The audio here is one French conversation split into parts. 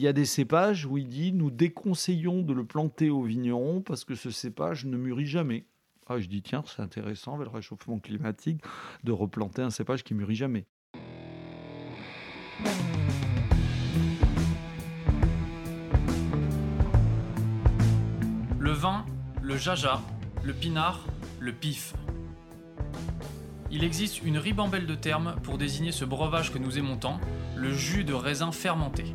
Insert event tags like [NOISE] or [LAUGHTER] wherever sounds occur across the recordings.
y a des cépages où il dit nous déconseillons de le planter au vigneron parce que ce cépage ne mûrit jamais. Ah, je dis tiens, c'est intéressant avec le réchauffement climatique de replanter un cépage qui mûrit jamais. Le vin, le jaja, le pinard, le pif. Il existe une ribambelle de termes pour désigner ce breuvage que nous aimons tant, le jus de raisin fermenté.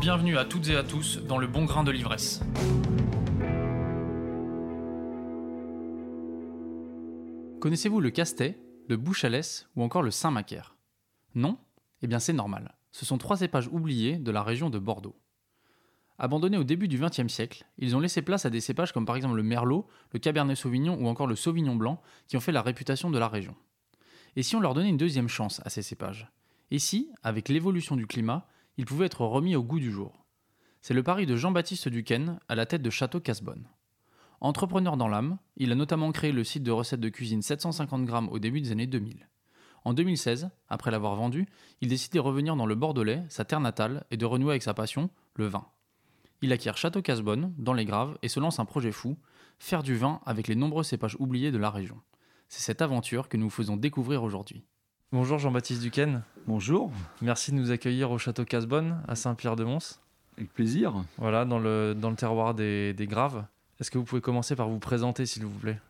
Bienvenue à toutes et à tous dans le bon grain de l'ivresse. Connaissez-vous le Castet, le Bouchalès ou encore le Saint-Macaire? Non? Eh bien c'est normal. Ce sont trois cépages oubliés de la région de Bordeaux. Abandonnés au début du XXe siècle, ils ont laissé place à des cépages comme par exemple le Merlot, le Cabernet Sauvignon ou encore le Sauvignon Blanc qui ont fait la réputation de la région. Et si on leur donnait une deuxième chance à ces cépages? Et si, avec l'évolution du climat, ils pouvaient être remis au goût du jour C'est le pari de Jean-Baptiste Duquesne à la tête de Château Casbonne. Entrepreneur dans l'âme, il a notamment créé le site de recettes de cuisine 750 grammes au début des années 2000. En 2016, après l'avoir vendu, il décide de revenir dans le Bordelais, sa terre natale, et de renouer avec sa passion, le vin. Il acquiert Château Casbonne, dans les Graves, et se lance un projet fou, faire du vin avec les nombreux cépages oubliés de la région. C'est cette aventure que nous faisons découvrir aujourd'hui. Bonjour Jean-Baptiste Duquesne. Bonjour. Merci de nous accueillir au Château Casbonne, à Saint-Pierre-de-Mons. Avec plaisir. Voilà, dans le, dans le terroir des, des Graves. Est-ce que vous pouvez commencer par vous présenter, s'il vous plaît?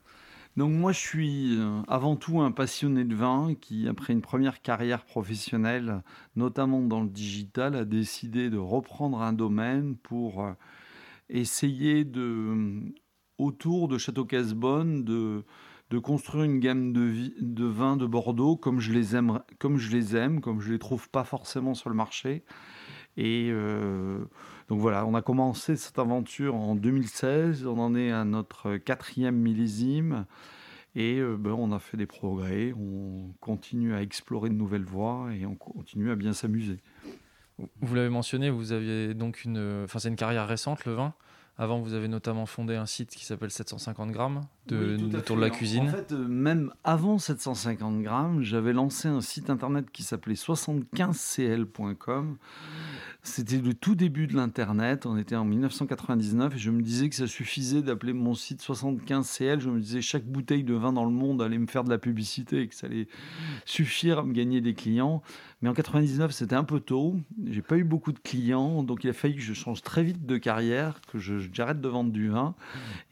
Donc moi, je suis euh, avant tout un passionné de vin qui, après une première carrière professionnelle, notamment dans le digital, a décidé de reprendre un domaine pour euh, essayer de, autour de Château Casbonne, de, de construire une gamme de, vi- de vins de Bordeaux comme je les aime, comme je les aime, comme je les trouve pas forcément sur le marché. Et euh, donc voilà, on a commencé cette aventure en 2016, on en est à notre quatrième millésime. Et euh, ben, on a fait des progrès, on continue à explorer de nouvelles voies et on continue à bien s'amuser. Vous l'avez mentionné, vous aviez donc une, enfin c'est une carrière récente, le vin. Avant, vous avez notamment fondé un site qui s'appelle 750 grammes de, Oui, autour de la cuisine. En fait, euh, même avant 750 grammes, j'avais lancé un site internet qui s'appelait 75cl.com. C'était le tout début de l'internet. On était en 1999 et je me disais que ça suffisait d'appeler mon site 75cl. Je me disais chaque bouteille de vin dans le monde allait me faire de la publicité et que ça allait suffire à me gagner des clients. Mais en 99, c'était un peu tôt. J'ai pas eu beaucoup de clients, donc il a fallu que je change très vite de carrière, que j'arrête de vendre du vin.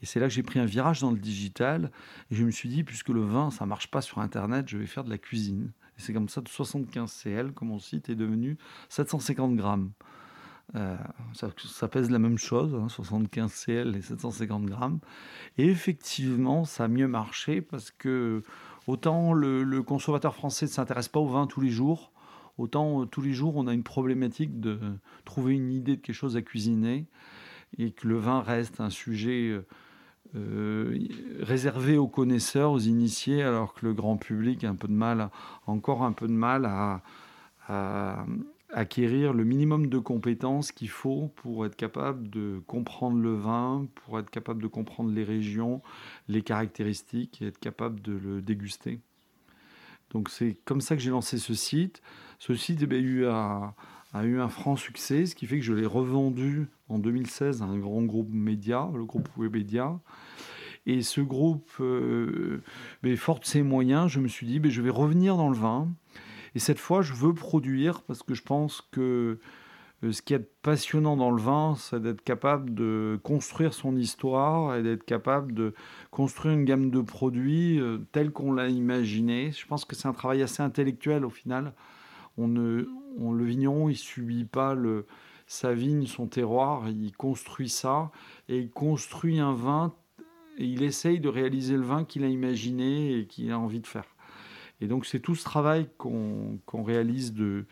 Et c'est là que j'ai pris un virage dans le digital. Et je me suis dit, puisque le vin, ça marche pas sur Internet, je vais faire de la cuisine. Et c'est comme ça que 75cl, que mon site est devenu 750 grammes. Euh, ça, pèse la même chose, hein, 75cl et 750 grammes. Et effectivement, ça a mieux marché parce que autant le, le consommateur français ne s'intéresse pas au vin tous les jours, autant euh, tous les jours on a une problématique de trouver une idée de quelque chose à cuisiner et que le vin reste un sujet euh, euh, réservé aux connaisseurs, aux initiés, alors que le grand public a un peu de mal, encore un peu de mal à, à acquérir le minimum de compétences qu'il faut pour être capable de comprendre le vin, pour être capable de comprendre les régions, les caractéristiques et être capable de le déguster. Donc c'est comme ça que j'ai lancé ce site. Ce site eh a, eu un, a eu un franc succès, ce qui fait que je l'ai revendu en 2016 à un grand groupe média, le groupe Webedia. Et ce groupe, euh, ben, fort de ses moyens, je me suis dit, ben, je vais revenir dans le vin. Et cette fois, je veux produire parce que je pense que euh, ce qui est passionnant dans le vin, c'est d'être capable de construire son histoire et d'être capable de construire une gamme de produits euh, telle qu'on l'a imaginé. Je pense que c'est un travail assez intellectuel au final. On ne, le vigneron, il subit pas sa vigne, son terroir, il construit ça et il construit un vin et il essaye de réaliser le vin qu'il a imaginé et qu'il a envie de faire. Et donc c'est tout ce travail qu'on réalise de,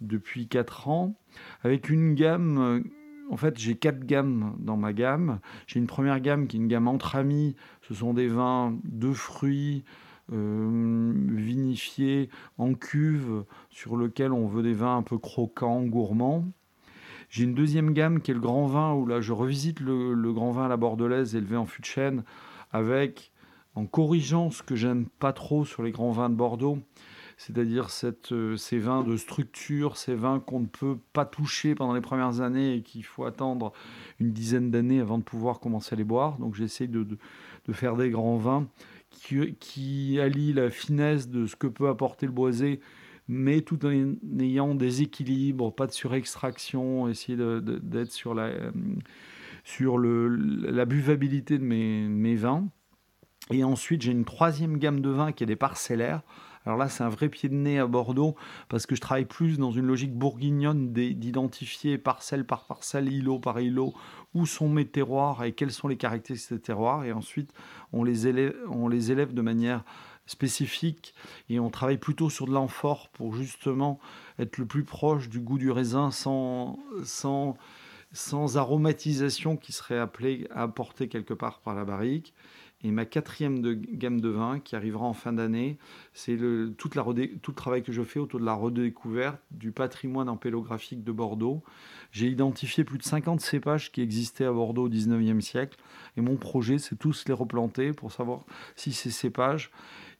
depuis 4 ans, avec une gamme en fait, j'ai quatre gammes dans ma gamme. J'ai une première gamme qui est une gamme entre amis. Ce sont des vins de fruits, euh, vinifiés en cuve, sur lequel on veut des vins un peu croquants, gourmands. J'ai une deuxième gamme qui est le grand vin, où là je revisite le, grand vin à la bordelaise élevé en fût de chêne, avec, en corrigeant ce que j'aime pas trop sur les grands vins de Bordeaux, c'est-à-dire euh, ces vins de structure, ces vins qu'on ne peut pas toucher pendant les premières années et qu'il faut attendre une dizaine d'années avant de pouvoir commencer à les boire. Donc j'essaie de, de, faire des grands vins qui, allient la finesse de ce que peut apporter le boisé, mais tout en ayant des équilibres, pas de surextraction, essayer d'être sur, la, sur le, la buvabilité de mes, mes vins. Et ensuite, j'ai une troisième gamme de vins qui est des parcellaires. Alors là, c'est un vrai pied de nez à Bordeaux parce que je travaille plus dans une logique bourguignonne d'identifier parcelle par parcelle, îlot par îlot, où sont mes terroirs et quelles sont les caractéristiques de ces terroirs. Et ensuite, on les élève, on les élève de manière spécifique et on travaille plutôt sur de l'amphore pour justement être le plus proche du goût du raisin sans, sans, sans aromatisation qui serait appelée à apporter quelque part par la barrique. Et ma quatrième gamme de vins qui arrivera en fin d'année, c'est toute la tout le travail que je fais autour de la redécouverte du patrimoine empélographique de Bordeaux. J'ai identifié plus de 50 cépages qui existaient à Bordeaux au 19e siècle. Et mon projet, c'est tous les replanter pour savoir si ces cépages,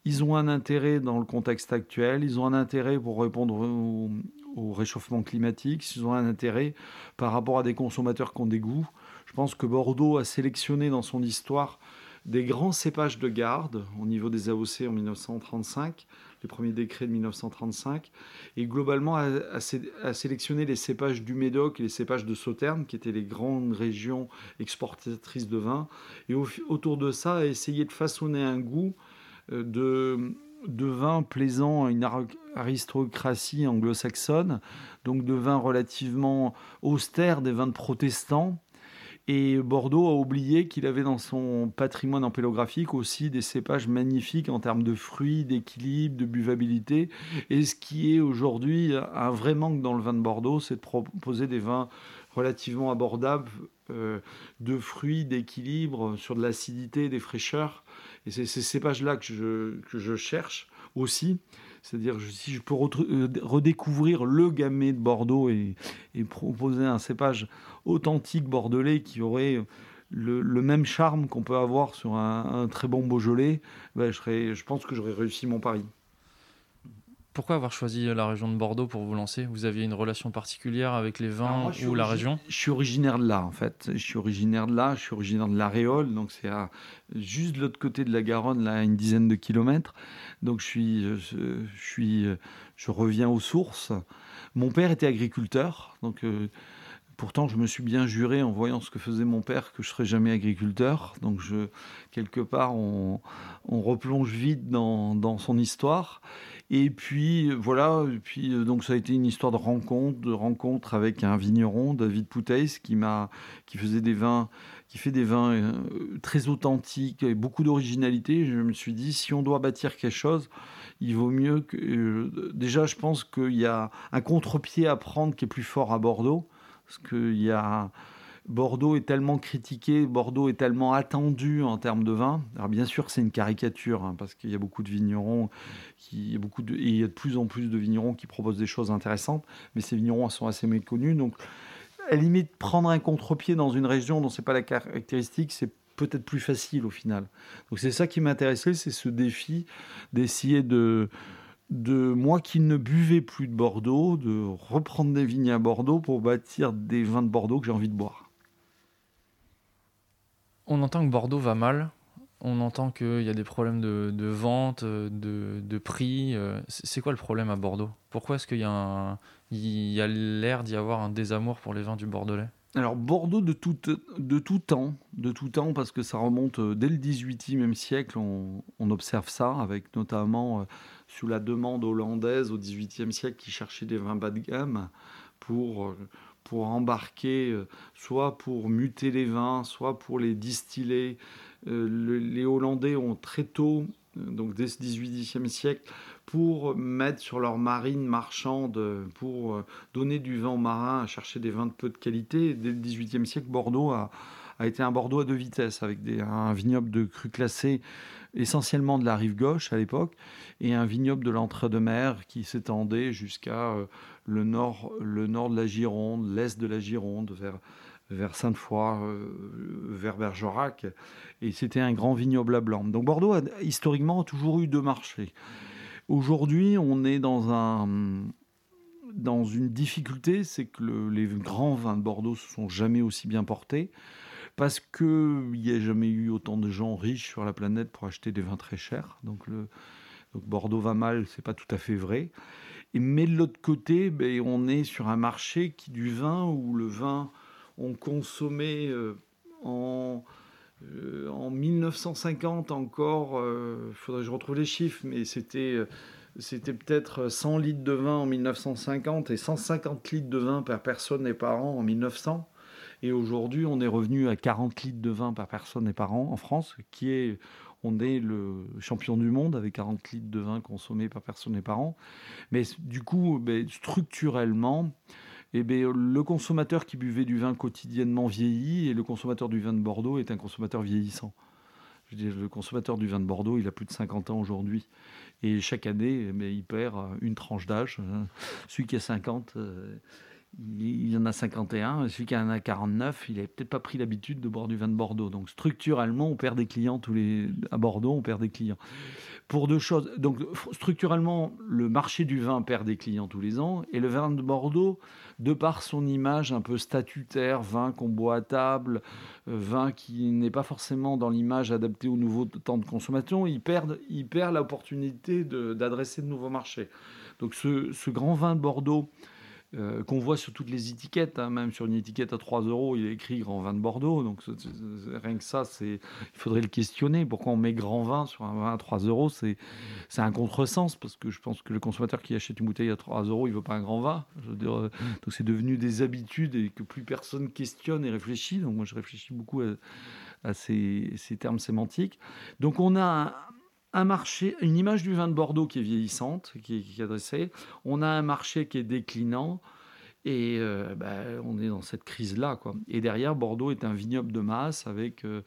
ils ont un intérêt dans le contexte actuel, ils ont un intérêt pour répondre au, au réchauffement climatique, ils ont un intérêt par rapport à des consommateurs qui ont des goûts. Je pense que Bordeaux a sélectionné dans son histoire des grands cépages de garde au niveau des AOC en 1935, les premiers décrets de 1935, et globalement a, sélectionné les cépages du Médoc et les cépages de Sauternes, qui étaient les grandes régions exportatrices de vin, et autour de ça a essayé de façonner un goût euh, de, de vin plaisant à une aristocratie anglo-saxonne, donc de vins relativement austères, des vins de protestants, et Bordeaux a oublié qu'il avait dans son patrimoine empélographique aussi des cépages magnifiques en termes de fruits, d'équilibre, de buvabilité. Et ce qui est aujourd'hui un vrai manque dans le vin de Bordeaux, c'est de proposer des vins relativement abordables euh, de fruits, d'équilibre, sur de l'acidité, des fraîcheurs. Et c'est ces cépages-là que je, que je cherche aussi. C'est-à-dire, si je peux euh, redécouvrir le gamay de Bordeaux et, proposer un cépage authentique bordelais qui aurait le, même charme qu'on peut avoir sur un, très bon Beaujolais, ben, je, je pense que j'aurais réussi mon pari. Pourquoi avoir choisi la région de Bordeaux pour vous lancer? Vous aviez une relation particulière avec les vins ou la région? Je suis originaire de là, en fait. Je suis originaire de là, je suis originaire de l'Aréole, donc c'est juste de l'autre côté de la Garonne, là, à une dizaine de kilomètres. Donc je suis, je, suis, je reviens aux sources. Mon père était agriculteur, donc euh, pourtant je me suis bien juré en voyant ce que faisait mon père que je serais jamais agriculteur. Donc je, quelque part, on, on replonge vite dans, son histoire. Et puis voilà, et puis euh, donc ça a été une histoire de rencontre, de rencontre avec un vigneron, David Pouteis, qui qui faisait des vins, qui fait des vins euh, très authentiques et beaucoup d'originalité. Je me suis dit, si on doit bâtir quelque chose, il vaut mieux que. Euh, déjà, je pense qu'il y a un contre-pied à prendre qui est plus fort à Bordeaux, parce qu'il y a Bordeaux est tellement critiqué, Bordeaux est tellement attendu en termes de vin. Alors bien sûr, c'est une caricature hein, parce qu'il y a beaucoup de vignerons, qui, beaucoup de, et il y a de plus en plus de vignerons qui proposent des choses intéressantes, mais ces vignerons sont assez méconnus. Donc, à la limite, prendre un contre-pied dans une région dont c'est pas la caractéristique, c'est peut-être plus facile au final. Donc c'est ça qui m'intéressait, c'est ce défi d'essayer de de moi qui ne buvais plus de Bordeaux, de reprendre des vignes à Bordeaux pour bâtir des vins de Bordeaux que j'ai envie de boire on entend que Bordeaux va mal. On entend qu'il y a des problèmes de, vente, de, prix. C'est quoi le problème à Bordeaux? Pourquoi est-ce qu'il y a, l'air d'y avoir un désamour pour les vins du Bordelais? Alors Bordeaux de tout, de tout temps, de tout temps parce que ça remonte euh, dès le 18e siècle, on, observe ça avec notamment euh, sous la demande hollandaise au 18e siècle qui cherchait des vins bas de gamme pour pour embarquer, euh, soit pour muter les vins, soit pour les distiller. Euh, les Hollandais ont très tôt donc dès ce 18e siècle, pour mettre sur leur marine marchande, pour donner du vin aux marins, à chercher des vins de peu de qualité. Dès le 18e siècle, Bordeaux a, a été un Bordeaux à deux vitesses, avec un vignoble de cru classé essentiellement de la rive gauche à l'époque, et un vignoble de l'entre-deux-mer qui s'étendait jusqu'à euh, le, nord, le nord de la Gironde, l'est de la Gironde, vers, vers Sainte-Foy, euh, vers Bergerac. Et c'était un grand vignoble à blanc. Donc Bordeaux a toujours eu deux marchés. Aujourd'hui, on est dans un dans une difficulté, c'est que les grands vins de Bordeaux se sont jamais aussi bien portés parce qu'il n'y a jamais eu autant de gens riches sur la planète pour acheter des vins très chers. Donc, Bordeaux va mal, c'est pas tout à fait vrai. Mais de l'autre côté, ben, on est sur un marché qui du vin où le vin on consommait euh, en, euh, en 1950 encore, il euh, faudrait que je retrouve les chiffres, mais c'était c'était peut-être 100 litres de vin en 1950 et 150 litres de vin par personne et par an en 1900. Et aujourd'hui, on est revenu à 40 litres de vin par personne et par an en France, qui est, on est le champion du monde avec 40 litres de vin consommés par personne et par an. Mais du coup, ben, structurellement, eh bien, le consommateur qui buvait du vin quotidiennement vieillit et le consommateur du vin de Bordeaux est un consommateur vieillissant. Le consommateur du vin de Bordeaux, il a plus de 50 ans aujourd'hui. Et chaque année, eh il perd une tranche d'âge. Celui qui a 50, il y en a 51, celui qui en a 49, il n'avait peut-être pas pris l'habitude de boire du vin de Bordeaux. Donc structurellement, on perd des clients tous les à Bordeaux, on perd des clients. Pour deux choses, donc structurellement, le marché du vin perd des clients tous les ans et le vin de Bordeaux, de par son image un peu statutaire, vin qu'on boit à table, euh, vin qui n'est pas forcément dans l'image adaptée au nouveau temps de consommation, il perd, il perd l'opportunité d'adresser de, nouveaux marchés. Donc ce grand vin de Bordeaux euh, qu'on voit sur toutes les étiquettes, hein, même sur une étiquette à 3 euros, il est écrit grand vin de Bordeaux. Donc rien que ça, il faudrait le questionner. Pourquoi on met grand vin sur un vin à 3 euros? C'est un contresens parce que je pense que le consommateur qui achète une bouteille à 3 euros, il veut pas un grand vin. Euh, donc c'est devenu des habitudes et que plus personne questionne et réfléchit. Donc moi je réfléchis beaucoup à, ces, termes sémantiques. Donc on a un marché, une image du vin de Bordeaux qui est vieillissante, qui est, adressée. On a un marché qui est déclinant. Et euh, ben, on est dans cette crise-là. Et derrière, Bordeaux est un vignoble de masse avec, euh,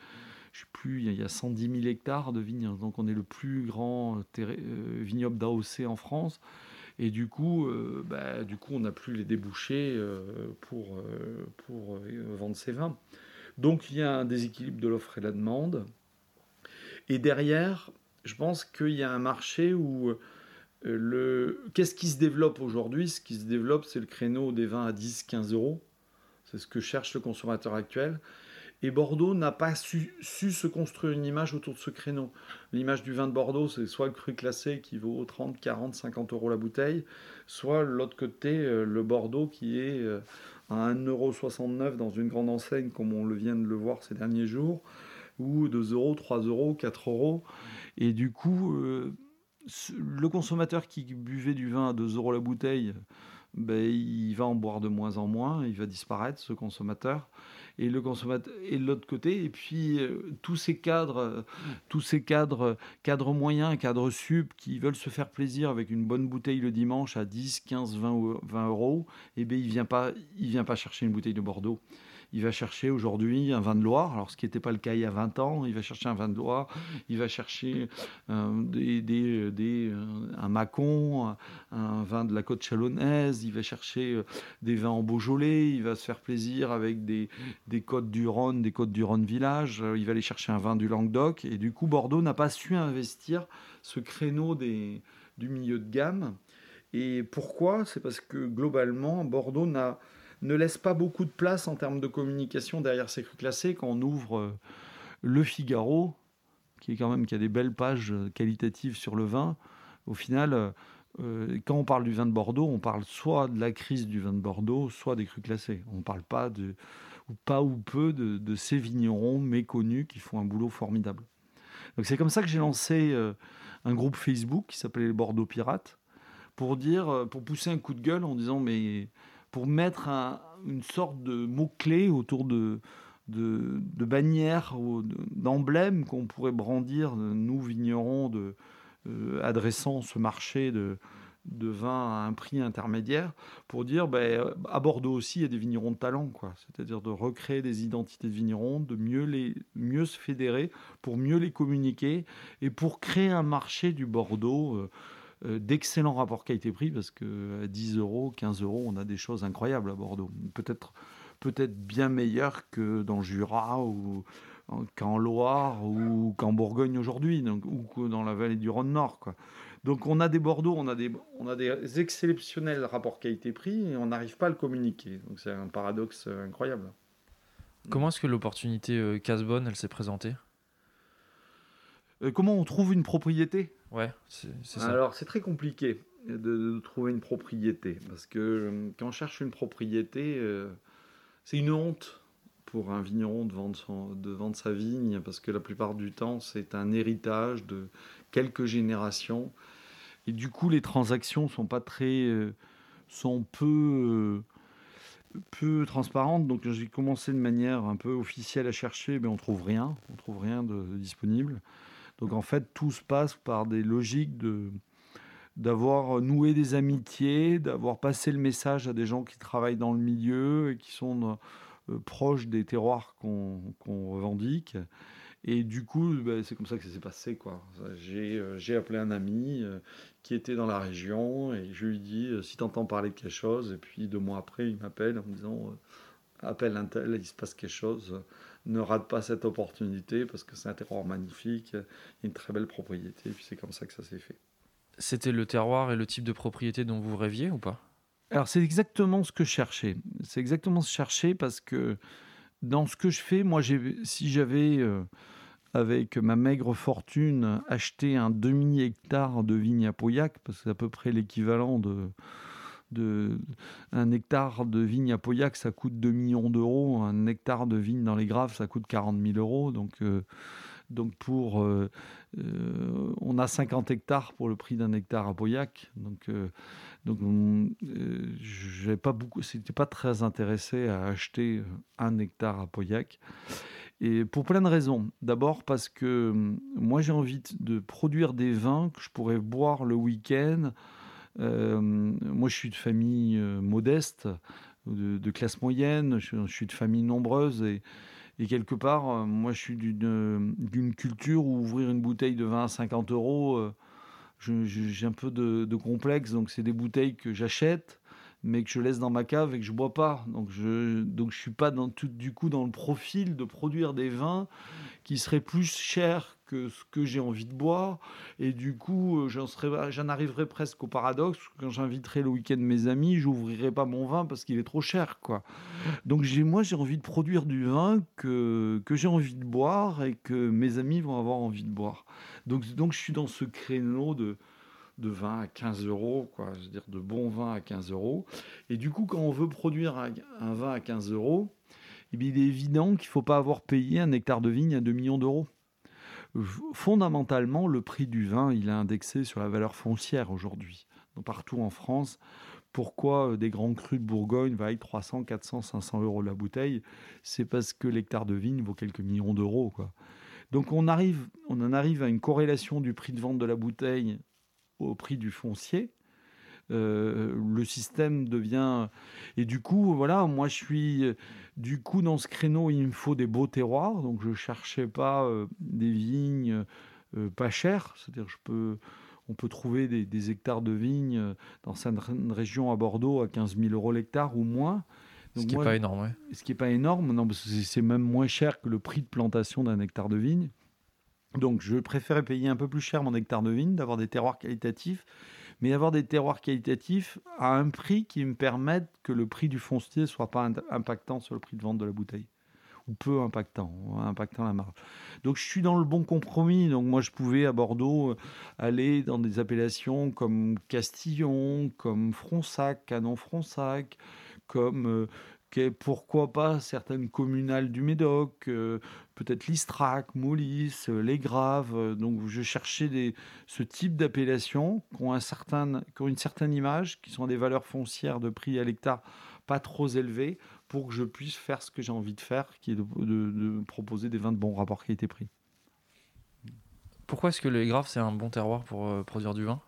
je sais plus, il y a 110 000 hectares de vignes. Donc on est le plus grand euh, vignoble d'AOC en France. Et du coup, ben, du coup on n'a plus les débouchés pour, pour vendre ses vins. Donc il y a un déséquilibre de l'offre et la demande. Et derrière, je pense qu'il y a un marché où euh, le... qu'est-ce qui se développe aujourd'hui? Ce qui se développe, c'est le créneau des vins à 10-15 euros. C'est ce que cherche le consommateur actuel. Et Bordeaux n'a pas su, se construire une image autour de ce créneau. L'image du vin de Bordeaux, c'est soit le cru classé qui vaut 30, 40, 50 euros la bouteille, soit l'autre côté, euh, le Bordeaux qui est euh, à 1,69€ dans une grande enseigne, comme on le vient de le voir ces derniers jours, ou 2 euros, 3 euros, 4 euros. Et du coup, euh, le consommateur qui buvait du vin à 2 euros la bouteille, ben, il va en boire de moins en moins, il va disparaître ce consommateur. Et le consommateur et de l'autre côté, et puis euh, tous ces cadres, tous ces cadres, cadres moyens, cadres sup qui veulent se faire plaisir avec une bonne bouteille le dimanche à 10, 15, 20, 20 euros, et eh ben il vient pas, il vient pas chercher une bouteille de Bordeaux il va chercher aujourd'hui un vin de Loire, alors ce qui n'était pas le cas il y a 20 ans, il va chercher un vin de Loire, il va chercher euh, des, des, euh, un Macon, un vin de la côte chalonnaise, il va chercher euh, des vins en Beaujolais, il va se faire plaisir avec des, des côtes du Rhône, des côtes du Rhône village, il va aller chercher un vin du Languedoc, et du coup Bordeaux n'a pas su investir ce créneau des, du milieu de gamme. Et pourquoi? C'est parce que globalement, Bordeaux n'a ne laisse pas beaucoup de place en termes de communication derrière ces crus classés. Quand on ouvre euh, Le Figaro, qui est quand même qui a des belles pages euh, qualitatives sur le vin, au final, euh, quand on parle du vin de Bordeaux, on parle soit de la crise du vin de Bordeaux, soit des crus classés. On ne parle pas de ou pas ou peu de, ces vignerons méconnus qui font un boulot formidable. Donc c'est comme ça que j'ai lancé un groupe Facebook qui s'appelait les Bordeaux Pirates pour dire, pour pousser un coup de gueule en disant mais pour mettre une sorte de mot-clé autour de, de, de bannières ou d'emblèmes qu'on pourrait brandir, nous vignerons, de, euh, adressant ce marché de, vin à un prix intermédiaire pour dire ben, à Bordeaux aussi il y a des vignerons de talent quoi. C'est-à-dire de recréer des identités de vignerons de mieux les mieux se fédérer pour mieux les communiquer et pour créer un marché du Bordeaux euh, euh, d'excellents rapports qualité-prix parce que à 10 euros 15 euros on a des choses incroyables à Bordeaux peut-être peut-être bien meilleures que dans Jura ou qu'en Loire ou qu'en Bourgogne aujourd'hui ou dans la vallée du Rhône Nord quoi donc on a des Bordeaux, on a des, on a des exceptionnels rapports qualité-prix et on n'arrive pas à le communiquer. Donc c'est un paradoxe euh, incroyable. Comment est-ce que l'opportunité euh, Casbonne, elle s'est présentée? euh, Comment on trouve une propriété? Ouais, c'est ça. Alors c'est très compliqué de, trouver une propriété parce que quand on cherche une propriété, c'est une honte pour un vigneron de vendre, de vendre sa vigne parce que la plupart du temps c'est un héritage de quelques générations et du coup, les transactions sont pas très, euh, sont peu, euh, peu transparentes. Donc, j'ai commencé de manière un peu officielle à chercher, mais on trouve rien, on trouve rien de, disponible. Donc, en fait, tout se passe par des logiques de d'avoir noué des amitiés, d'avoir passé le message à des gens qui travaillent dans le milieu et qui sont euh, proches des terroirs qu'on revendique. Et du coup, bah, c'est comme ça que ça s'est passé. J'ai, j'ai appelé un ami qui était dans la région et je lui dis euh, si tu entends parler de quelque chose et puis deux mois après il m'appelle en me disant euh, appelle un tel, il se passe quelque chose, ne rate pas cette opportunité parce que c'est un terroir magnifique, une très belle propriété et puis c'est comme ça que ça s'est fait. C'était le terroir et le type de propriété dont vous rêviez ou pas? Alors c'est exactement ce que je cherchais. C'est exactement ce que je cherchais parce que dans ce que je fais, moi si j'avais euh, avec ma maigre fortune, acheter un demi-hectare de vigne à Pauillac, parce que c'est à peu près l'équivalent de, de, un hectare de vigne à Pauillac, ça coûte 2 millions d'euros. Un hectare de vigne dans les Graves, ça coûte 40 000 euros. Donc, euh, donc pour, euh, euh, on a 50 hectares pour le prix d'un hectare à Pauillac. Donc, donc j'ai pas beaucoup, c'était pas très intéressé à acheter un hectare à Pauillac. Et pour plein de raisons. D'abord parce que moi j'ai envie de produire des vins que je pourrais boire le week-end. Euh, moi je suis de famille euh, modeste, de, classe moyenne, je, suis de famille nombreuse et, quelque part, euh, moi je suis d'une culture où ouvrir une bouteille de vin à 50 euros, j'ai un peu de, complexe. Donc c'est des bouteilles que j'achète mais que je laisse dans ma cave et que je bois pas. Donc je donc suis pas dans tout du coup dans le profil de produire des vins qui seraient plus chers que ce que j'ai envie de boire et du coup euh, j'en arriverai presque au paradoxe quand j'inviterai le week-end mes amis, j'ouvrirai pas mon vin parce qu'il est trop cher quoi. Donc moi j'ai envie de produire du vin que que j'ai envie de boire et que mes amis vont avoir envie de boire. Donc donc je suis dans ce créneau de de vin à 15 euros, quoi, dire de bon vin à 15 euros. Et du coup, quand on veut produire un, vin à 15 euros, eh il est évident qu'il ne faut pas avoir payé un hectare de vigne à 2 millions d'euros. Fondamentalement, le prix du vin, il est indexé sur la valeur foncière aujourd'hui. Partout en France, pourquoi euh, des grands crus de Bourgogne valent 300, 400, 500 euros la bouteille? C'est parce que l'hectare de vigne vaut quelques millions d'euros. Donc on, arrive, on en arrive à une corrélation du prix de vente de la bouteille au prix du foncier. Euh, le système devient et du coup voilà moi je suis du coup dans ce créneau il me faut des beaux terroirs donc je cherchais pas euh, des vignes euh, pas chères. C'est-à-dire je peux on peut trouver des, hectares de vignes dans certaines régions à Bordeaux à 15 000 euros l'hectare ou moins. Ce qui n'est pas énorme ce qui est pas énorme non c'est même moins cher que le prix de plantation d'un hectare de vigne. Donc je préférais payer un peu plus cher mon hectare de vigne, d'avoir des terroirs qualitatifs, mais avoir des terroirs qualitatifs à un prix qui me permette que le prix du foncier ne soit pas impactant sur le prix de vente de la bouteille ou peu impactant, impactant la marge. Donc je suis dans le bon compromis. Donc moi je pouvais à Bordeaux euh, aller dans des appellations comme Castillon, comme Fronsac, Canon Fronsac, comme euh, pourquoi pas certaines communales du Médoc, euh, peut-être l'Istrac, Moulis, euh, les Graves. Euh, donc je cherchais ce type d'appellation qui ont, une certaine image, qui sont des valeurs foncières de prix à l'hectare pas trop élevées, pour que je puisse faire ce que j'ai envie de faire, qui est de, proposer des vins de bon rapport qualité-prix. Pourquoi est-ce que les graves, c'est un bon terroir pour produire du vin?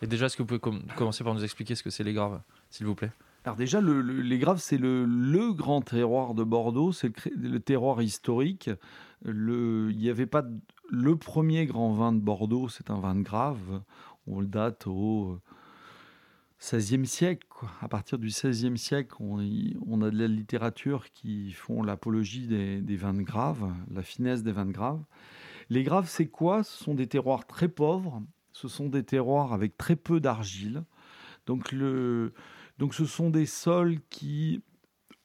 Et déjà, est-ce que vous pouvez commencer par nous expliquer ce que c'est les graves, s'il vous plaît? Alors déjà, les Graves, c'est le, grand terroir de Bordeaux, c'est le, terroir historique. il n'y avait pas le premier grand vin de Bordeaux, c'est un vin de Grave. On le date au XVIe siècle. À partir du XVIe siècle, on, a de la littérature qui font l'apologie des, des, vins de Grave, la finesse des vins de Grave. Les graves, c'est quoi? Ce sont des terroirs très pauvres, ce sont des terroirs avec très peu d'argile. Donc, le, donc ce sont des sols qui,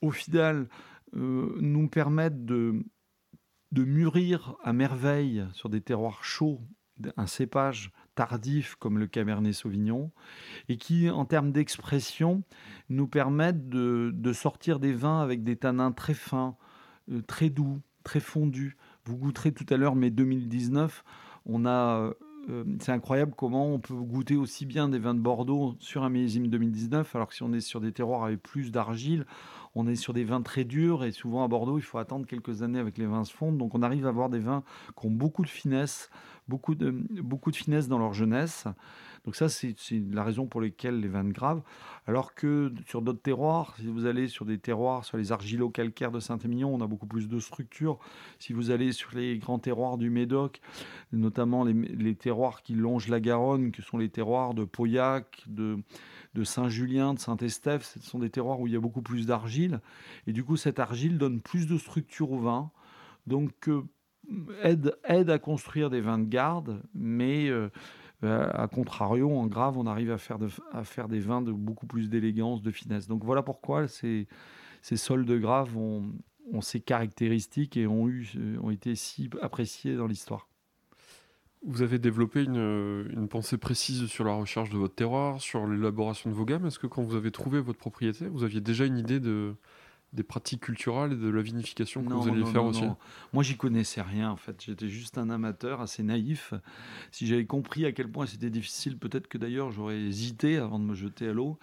au final, euh, nous permettent de, mûrir à merveille sur des terroirs chauds un cépage tardif comme le Cabernet Sauvignon et qui, en termes d'expression, nous permettent de, de, sortir des vins avec des tanins très fins, euh, très doux, très fondus, vous goûterez tout à l'heure mai 2019. On a, euh, c'est incroyable comment on peut goûter aussi bien des vins de Bordeaux sur un millésime 2019, alors que si on est sur des terroirs avec plus d'argile, on est sur des vins très durs et souvent à Bordeaux, il faut attendre quelques années avec les vins se fondent. Donc on arrive à avoir des vins qui ont beaucoup de finesse, beaucoup de, beaucoup de finesse dans leur jeunesse. Donc ça, c'est la raison pour laquelle les vins de Grave. Alors que sur d'autres terroirs, si vous allez sur des terroirs, sur les argilo-calcaires de Saint-Émilion, on a beaucoup plus de structure. Si vous allez sur les grands terroirs du Médoc, notamment les, terroirs qui longent la Garonne, que sont les terroirs de Pauillac, de, de Saint-Julien, de Saint-Estèphe, ce sont des terroirs où il y a beaucoup plus d'argile. Et du coup, cette argile donne plus de structure au vin. Donc, euh, aide, aide à construire des vins de garde, mais... Euh, euh, a contrario, en grave, on arrive à faire, à faire des vins de beaucoup plus d'élégance, de finesse. Donc voilà pourquoi ces, ces sols de grave ont, ces caractéristiques et ont, eu, ont été si appréciés dans l'histoire. Vous avez développé une, une, pensée précise sur la recherche de votre terroir, sur l'élaboration de vos gammes. Est-ce que quand vous avez trouvé votre propriété, vous aviez déjà une idée de, des pratiques culturelles et de la vinification que vous alliez faire aussi Moi, j'y connaissais rien en fait. J'étais juste un amateur assez naïf. Si j'avais compris à quel point c'était difficile, peut-être que d'ailleurs j'aurais hésité avant de me jeter à l'eau.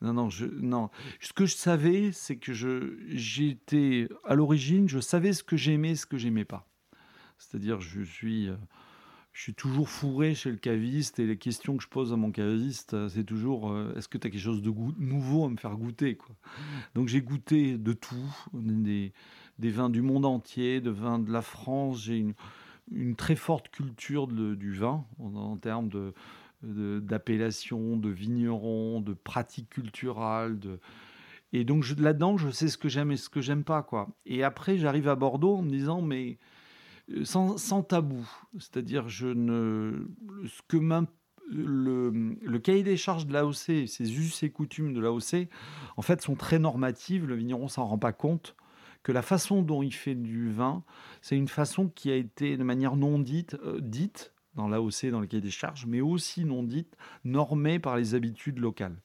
Non, non, je, non. Ce que je savais, c'est que je, j'étais à l'origine, je savais ce que j'aimais, ce que j'aimais pas. C'est-à-dire, je suis euh, je suis toujours fourré chez le caviste et les questions que je pose à mon caviste, euh, c'est toujours euh, est-ce que tu as quelque chose de nouveau à me faire goûter. Donc j'ai goûté de tout, des, vins du monde entier, de vins de la France. J'ai une, très forte culture du vin en, termes de, d'appellation, de, vignerons, de pratiques culturelles. De... Et donc là-dedans, je sais ce que j'aime et ce que j'aime pas. Et après, j'arrive à Bordeaux en me disant mais euh, sans, tabou. C'est-à-dire, je ne, ce que le, le, cahier des charges de l'AOC, ces us et coutumes de l'AOC, en fait, sont très normatives. Le vigneron s'en rend pas compte que la façon dont il fait du vin, c'est une façon qui a été de manière non dite, euh, dite dans l'AOC, dans le cahier des charges, mais aussi non dite, normée par les habitudes locales.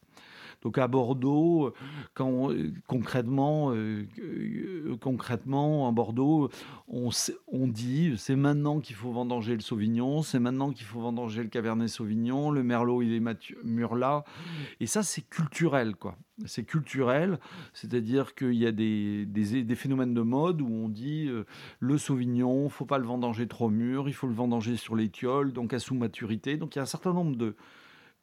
Donc à Bordeaux, quand concrètement, euh, euh, Bordeaux, on, dit c'est maintenant qu'il faut vendanger le Sauvignon, c'est maintenant qu'il faut vendanger le Cabernet Sauvignon, le Merlot il est mûr là, et ça c'est culturel quoi. C'est culturel, c'est-à-dire qu'il y a des, phénomènes de mode où on dit euh, le Sauvignon, faut pas le vendanger trop mûr, il faut le vendanger sur l'étiole, donc à sous maturité. Donc il y a un certain nombre de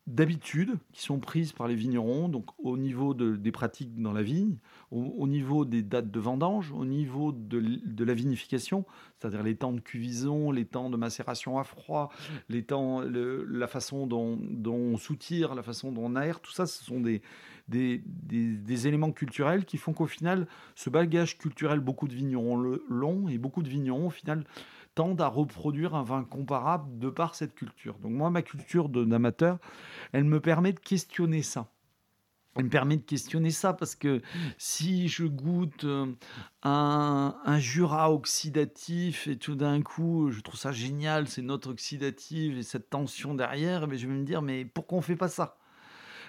d'habitudes qui sont prises par les vignerons, donc au niveau des pratiques dans la vigne, au, niveau des dates de vendange, au niveau de, la vinification, c'est-à-dire les temps de cuvison, les temps de macération à froid, les temps, la façon dont, on soutire, la façon dont on aère, tout ça, ce sont des, des, éléments culturels qui font qu'au final, ce bagage culturel, beaucoup de vignerons l'ont et beaucoup de vignerons, au final, tendent à reproduire un vin comparable de par cette culture. Donc moi, ma culture d'amateur, elle me permet de questionner ça. Elle me permet de questionner ça parce que si je goûte euh, un, un Jura oxydatif et tout d'un coup je trouve ça génial, c'est notre oxydative et cette tension derrière, mais je vais me dire mais pourquoi on fait pas ça?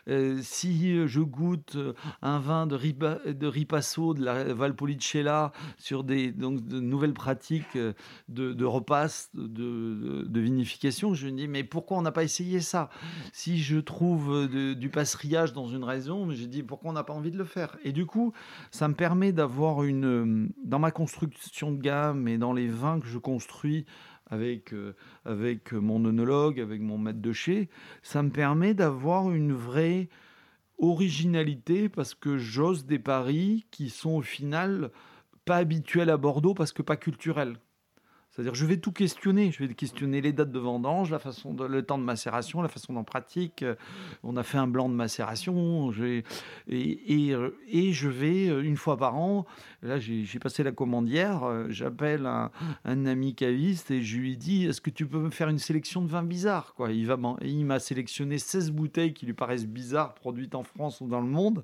Euh, si je goûte euh, un vin de, Ripa- de Ripasso, de la Valpolicella, sur des donc, de nouvelles pratiques euh, de, de repas, de, vinification, je me dis, mais pourquoi on n'a pas essayé ça? Si je trouve du passerillage dans une raison, j'ai dit, pourquoi on n'a pas envie de le faire? Et du coup, ça me permet d'avoir une... Dans ma construction de gamme et dans les vins que je construis avec, euh, avec mon œnologue, avec mon maître de chez, ça me permet d'avoir une vraie originalité parce que j'ose des paris qui sont au final pas habituels à Bordeaux parce que pas culturels. C'est-à-dire, je vais tout questionner. Je vais questionner les dates de vendange, la façon de, le temps de macération, la façon d'en pratique. Euh, On a fait un blanc de macération. et, euh, et je vais, euh, une fois par an, là, j'ai passé la euh, j'appelle un, ami caviste et je lui dis Est-ce que tu peux me faire une sélection de vins bizarres quoi? Il m'a sélectionné 16 bouteilles qui lui paraissent bizarres, produites en France ou dans le monde.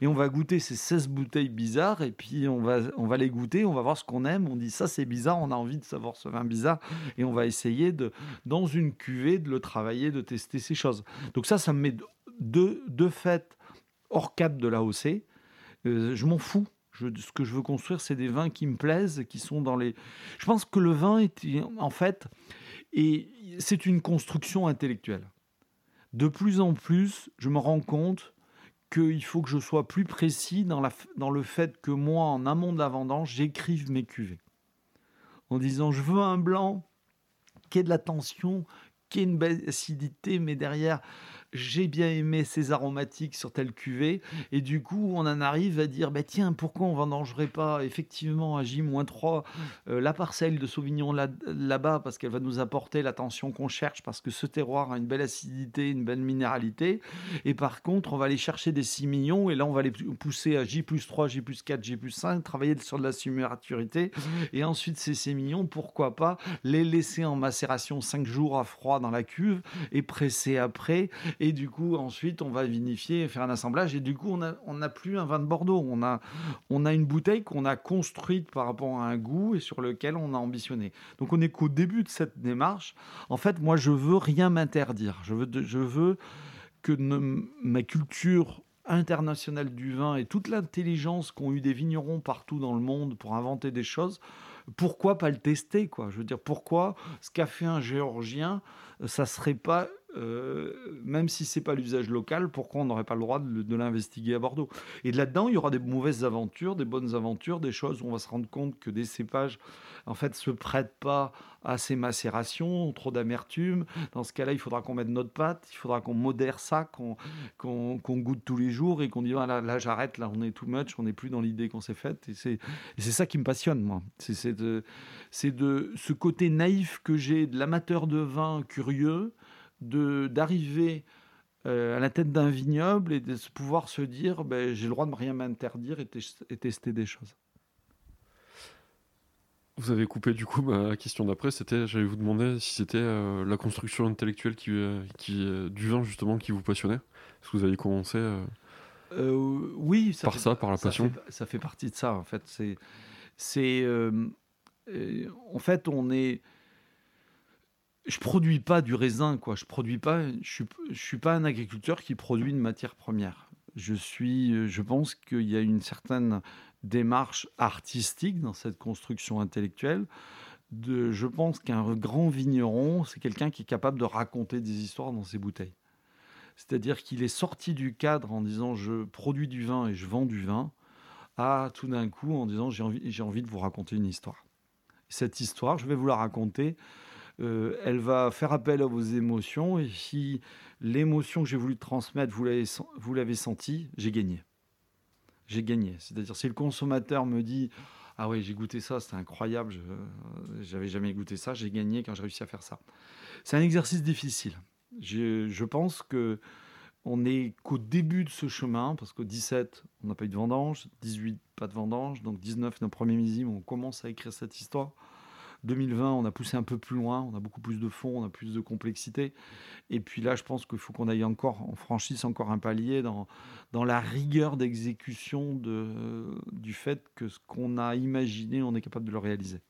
Et on va goûter ces 16 bouteilles bizarres et puis on va, on va les goûter, on va voir ce qu'on aime. On dit Ça, c'est bizarre, on a envie de savoir ce vin bizarre. Et on va essayer, de, dans une cuvée, de le travailler, de tester ces choses. Donc, ça, ça me met de, de fait hors cadre de l'AOC. Euh, je m'en fous. Je- ce que je veux construire, c'est des vins qui me plaisent, qui sont dans les. Je pense que le vin est en fait, et c'est une construction intellectuelle. De plus en plus, je me rends compte qu'il faut que je sois plus précis dans, la, dans le fait que moi, en amont de la vendange, j'écrive mes cuvées. En disant, je veux un blanc qui ait de la tension, qui ait une acidité, mais derrière, j'ai bien aimé ces aromatiques sur telle cuvée. Et du coup, on en arrive à dire, bah, tiens, pourquoi on vendangerait pas effectivement à J-3 euh, la parcelle de Sauvignon là- là-bas, parce qu'elle va nous apporter la tension qu'on cherche, parce que ce terroir a une belle acidité, une belle minéralité. Et par contre, on va aller chercher des 6 millions, et là, on va les pousser à J plus 3, J plus 4, J plus 5, travailler sur de la maturité. Et ensuite, ces 6 millions, pourquoi pas les laisser en macération 5 jours à froid dans la cuve et presser après. Du coup, ensuite, on va vinifier, faire un assemblage. Et du coup, on n'a plus un vin de Bordeaux. On a, on a une bouteille qu'on a construite par rapport à un goût et sur lequel on a ambitionné. Donc, on n'est qu'au début de cette démarche. En fait, moi, je veux rien m'interdire. Je veux, je veux que ma culture internationale du vin et toute l'intelligence qu'ont eu des vignerons partout dans le monde pour inventer des choses, pourquoi pas le tester quoi? Je veux dire, pourquoi ce qu'a fait un géorgien, ça serait pas, euh, même si c'est pas l'usage local, pourquoi on n'aurait pas le droit de, l'investiguer à Bordeaux? Et là-dedans, il y aura des mauvaises aventures, des bonnes aventures, des choses où on va se rendre compte que des cépages, en fait, se prêtent pas à ces macérations, trop d'amertume. Dans ce cas-là, il faudra qu'on mette notre patte, il faudra qu'on modère ça, qu'on qu'on goûte tous les jours et qu'on dit ah, là, j'arrête, là on est too much, on n'est plus dans l'idée qu'on s'est faite. Et c'est ça qui me passionne, moi. C'est de, de ce côté naïf que j'ai de l'amateur de vin curieux, d'arriver euh, à la tête d'un vignoble et de pouvoir se dire ben, j'ai le droit de rien m'interdire et, tes- et tester des choses. Vous avez coupé du coup ma question d'après, c'était j'allais vous demander si c'était euh, la construction intellectuelle qui, euh, qui, euh, du vin justement qui vous passionnait. Parce que vous avez commencé. oui, ça Par fait- ça, par la passion. fait- ça fait partie de ça, en fait. C'est, c'est, en fait, on est. Je produis pas du raisin, quoi. Je produis pas. Je suis, pas un agriculteur qui produit une matière première. Je suis. Je pense qu'il y a une certaine démarche artistique dans cette construction intellectuelle. Je pense qu'un grand vigneron, c'est quelqu'un qui est capable de raconter des histoires dans ses bouteilles. C'est-à-dire qu'il est sorti du cadre en disant je produis du vin et je vends du vin, à tout d'un coup en disant j'ai envie, j'ai envie de vous raconter une histoire. Cette histoire, je vais vous la raconter. Euh, elle va faire appel à vos émotions et si l'émotion que j'ai voulu transmettre, vous l'avez, sen- vous l'avez senti, j'ai gagné. J'ai gagné. C'est-à-dire si le consommateur me dit ah oui j'ai goûté ça, c'était incroyable, j'avais jamais goûté ça, j'ai gagné quand j'ai réussi à faire ça. C'est un exercice difficile. Je, je pense que on n'est qu'au début de ce chemin, parce qu'au 17, on n'a pas eu de vendange, 18, pas de vendange, donc 19, nos premiers millésimes, on commence à écrire cette histoire. 2020, on a poussé un peu plus loin, on a beaucoup plus de fonds, on a plus de complexité. Et puis là, je pense qu'il faut qu'on aille encore, on franchisse encore un palier dans, la rigueur d'exécution de, du fait que ce qu'on a imaginé, on est capable de le réaliser.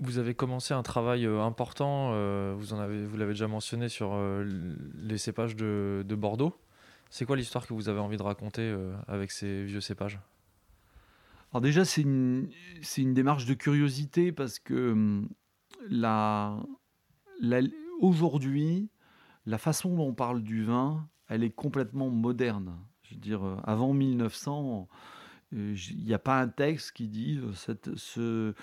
Vous avez commencé un travail euh, important, euh, vous avez, l'avez déjà mentionné sur euh, les cépages de, de Bordeaux. C'est quoi l'histoire que vous avez envie de raconter avec ces vieux cépages? Alors déjà, c'est une, c'est une démarche de curiosité parce que hum, aujourd'hui, la façon dont on parle du vin, elle est complètement moderne. Je veux dire, euh, avant 1900, euh, j- il n'y a pas un texte qui dit euh, ce,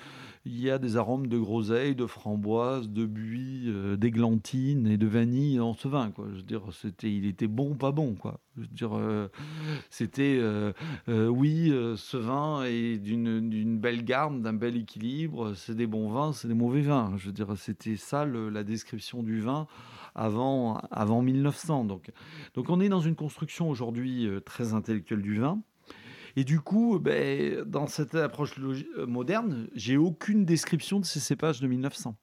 il y a des arômes de groseille, de framboise, de buis, euh, d'églantine et de vanille dans ce vin. Je veux dire, c'était, il était bon, pas bon. Je veux dire, euh, c'était oui, ce vin est d'une belle garde, d'un bel équilibre. C'est des bons vins, c'est des mauvais vins. Je veux dire, c'était ça la description du vin avant, avant 1900. Donc, donc on est dans une construction aujourd'hui très intellectuelle du vin. Et du coup, ben, dans cette approche euh, moderne, j'ai aucune description de ces cépages de 1900.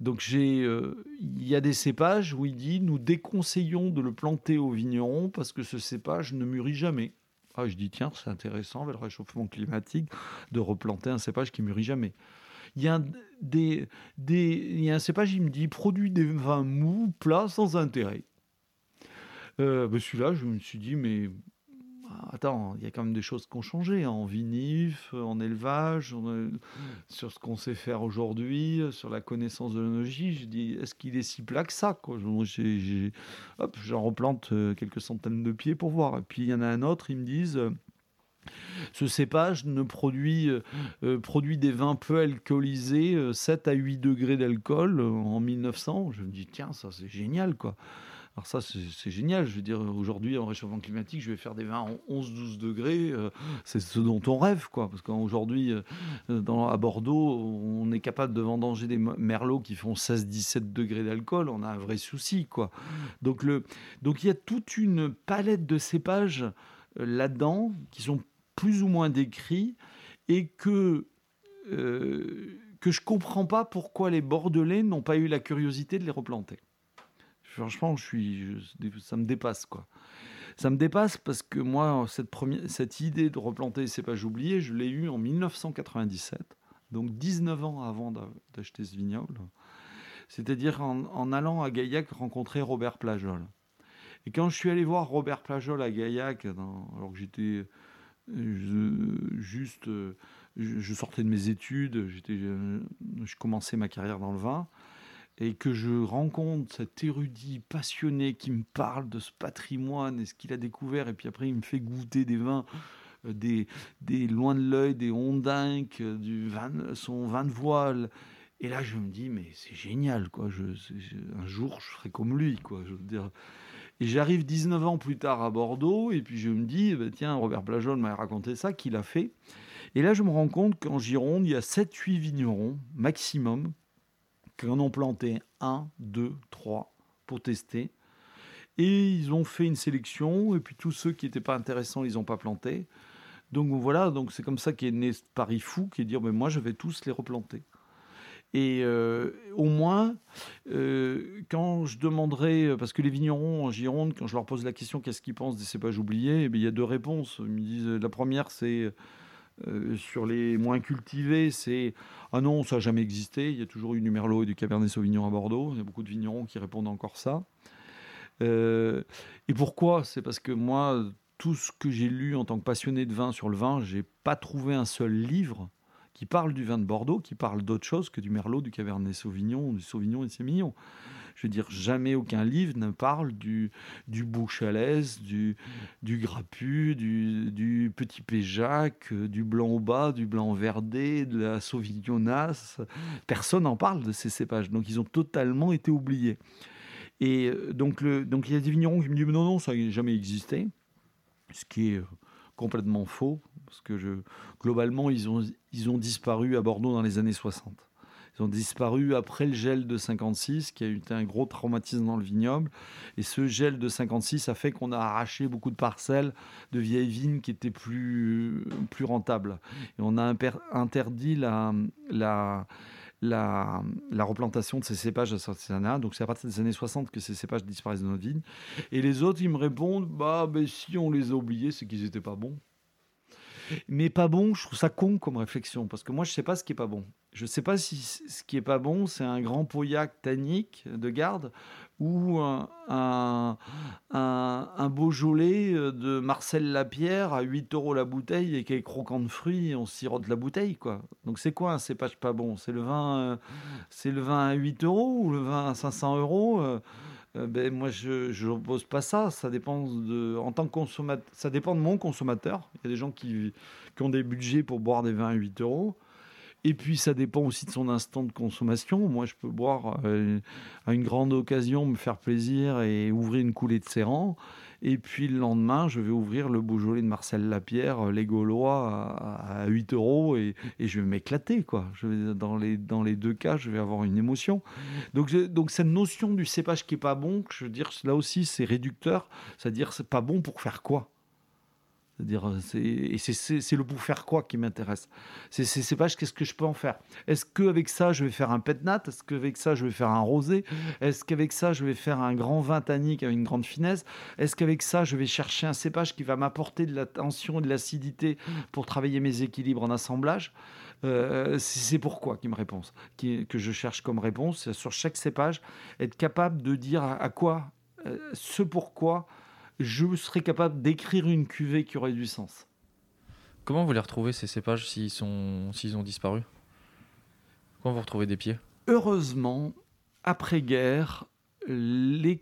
Donc euh, il y a des cépages où il dit nous déconseillons de le planter au vigneron parce que ce cépage ne mûrit jamais. Ah, je dis tiens, c'est intéressant avec le réchauffement climatique de replanter un cépage qui mûrit jamais. Il y a un, des, cépage, il me dit produit des vins mous, plats, sans intérêt. Euh, ben celui-là, je me suis dit mais attends, il y a quand même des choses qui ont changé hein, en vinif, en élevage, euh, sur ce qu'on sait faire aujourd'hui, euh, sur la connaissance de l'onologie. Je dis, est-ce qu'il est si plat que ça quoi? Hop, j'en replante euh, quelques centaines de pieds pour voir. Et puis il y en a un autre, ils me disent. ce cépage ne produit, produit des vins peu alcoolisés, euh, 7 à 8 degrés d'alcool en 1900. Je me dis, tiens, ça c'est génial, quoi. Alors ça, c'est génial. Je veux dire, aujourd'hui, en réchauffement climatique, je vais faire des vins en 11-12 degrés. euh, c'est ce dont on rêve, quoi. Parce qu'aujourd'hui, euh, dans- à Bordeaux, on est capable de vendanger des merlots qui font 16-17 degrés d'alcool. On a un vrai souci, quoi. Donc, le, donc il y a toute une palette de cépages euh, là-dedans qui sont plus ou moins décrits et que, euh, que je comprends pas pourquoi les Bordelais n'ont pas eu la curiosité de les replanter. Franchement, ça me dépasse quoi. Ça me dépasse parce que moi, cette, idée de replanter les cépages oubliés, je l'ai eue en 1997, donc 19 ans avant d'a- d'acheter ce vignoble. C'est-à-dire en, allant à Gaillac rencontrer Robert Plajol. Et quand je suis allé voir Robert Plajol à Gaillac, alors que j'étais juste, je, je sortais de mes études, j'étais, euh, je commençais ma carrière dans le vin, et que je rencontre cet érudit passionné qui me parle de ce patrimoine et ce qu'il a découvert, et puis après il me fait goûter des vins, euh, des, des loin de l'œil, des ondinques, euh, du vin, son vin de voile. Et là, je me dis, mais c'est génial, quoi. Je, un jour, je serai comme lui, quoi. Je. Et j'arrive 19 ans plus tard à Bordeaux, et puis je me dis, bah, tiens, Robert Plajol m'a raconté ça, qu'il a fait. Et là, je me rends compte qu'en Gironde, il y a 7-8 vignerons, maximum, qui en ont planté 1, 2, 3 pour tester. Et ils ont fait une sélection, et puis tous ceux qui n'étaient pas intéressants, ils n'ont pas planté. Donc voilà, c'est comme ça qu'est né ce pari fou, qui est dire, ben, moi, je vais tous les replanter. Et euh, au moins, euh, quand je demanderai, parce que les vignerons en Gironde, quand je leur pose la question qu'est-ce qu'ils pensent des cépages oubliés, eh bien, il y a deux réponses. Ils me disent, la première, c'est euh, sur les moins cultivés, c'est ah non, ça n'a jamais existé. Il y a toujours eu du Merlot et du Cabernet Sauvignon à Bordeaux. Il y a beaucoup de vignerons qui répondent encore ça. Euh, et pourquoi? C'est parce que moi, tout ce que j'ai lu en tant que passionné de vin sur le vin, j'ai pas trouvé un seul livre qui parle du vin de Bordeaux, qui parle d'autre chose que du Merlot, du Cabernet Sauvignon, du Sauvignon et Sémillon. Je veux dire, jamais aucun livre ne parle du, du Bouchalès, du, du Grappu, du, du Petit Péjac, euh, du Blanc au bas, du Blanc verdé, de la Sauvignonasse. Personne n'en parle de ces cépages. Donc, ils ont totalement été oubliés. Et euh, donc, le, donc il y a des vignerons qui me disent non, non, ça n'a jamais existé. Ce qui est euh, complètement faux, parce que je, globalement, ils ont, ils ont disparu à Bordeaux dans les années 60. Ils ont disparu après le gel de 56, qui a été un gros traumatisme dans le vignoble. Et ce gel de 56 a fait qu'on a arraché beaucoup de parcelles de vieilles vignes qui étaient plus, plus rentables. Et on a interdit la, la, la, la replantation de ces cépages à Sartiana. Donc c'est à partir des années 60 que ces cépages disparaissent de notre vigne. Et les autres, ils me répondent, bah ben, si on les a oubliés, c'est qu'ils n'étaient pas bons. Mais pas bon, je trouve ça con comme réflexion, parce que moi, je sais pas ce qui est pas bon. Je ne sais pas si ce qui est pas bon, c'est un grand Pauillac tannique de garde ou un, un, un- Beaujolais euh, de Marcel Lapierre à 8 euros la bouteille et qui est croquant de fruits et on sirote la bouteille. quoi. Donc c'est quoi un cépage pas bon? C'est le vin euh, le vin à 8 euros ou le vin à 500 euros? Euh, ben, moi, je n'oppose pas ça. Ça dépend de, en tant que consommateur, ça dépend de mon consommateur. Il y a des gens qui, qui ont des budgets pour boire des vins à 8 euros. Et puis, ça dépend aussi de son instant de consommation. Moi, je peux boire euh, à une grande occasion, me faire plaisir et ouvrir une coulée de Séran. Et puis, le lendemain, je vais ouvrir le Beaujolais de Marcel Lapierre, euh, les Gaulois, à, à 8 euros et, je vais m'éclater. quoi. Je vais, dans, les, dans les deux cas, je vais avoir une émotion. Donc, donc cette notion du cépage qui est pas bon, je veux dire, là aussi, c'est réducteur. C'est-à-dire, c'est pas bon pour faire quoi? C'est-à-dire, euh, et c'est, le pour faire quoi qui m'intéresse. C'est ces qu'est-ce que je peux en faire? Est-ce qu'avec ça, je vais faire un pétnat Est-ce qu'avec ça, je vais faire un rosé? Est-ce qu'avec ça, je vais faire un grand vin tannique avec une grande finesse? Est-ce qu'avec ça, je vais chercher un cépage qui va m'apporter de la tension et de l'acidité pour travailler mes équilibres en assemblage? Euh, c'est pourquoi qui me répond, que je cherche comme réponse sur chaque cépage, être capable de dire à, à quoi, euh, ce pourquoi je serais capable d'écrire une cuvée qui aurait du sens. Comment vous les retrouvez ces cépages s'ils sont s'ils ont disparu? Comment vous retrouvez des pieds? Heureusement, après-guerre, les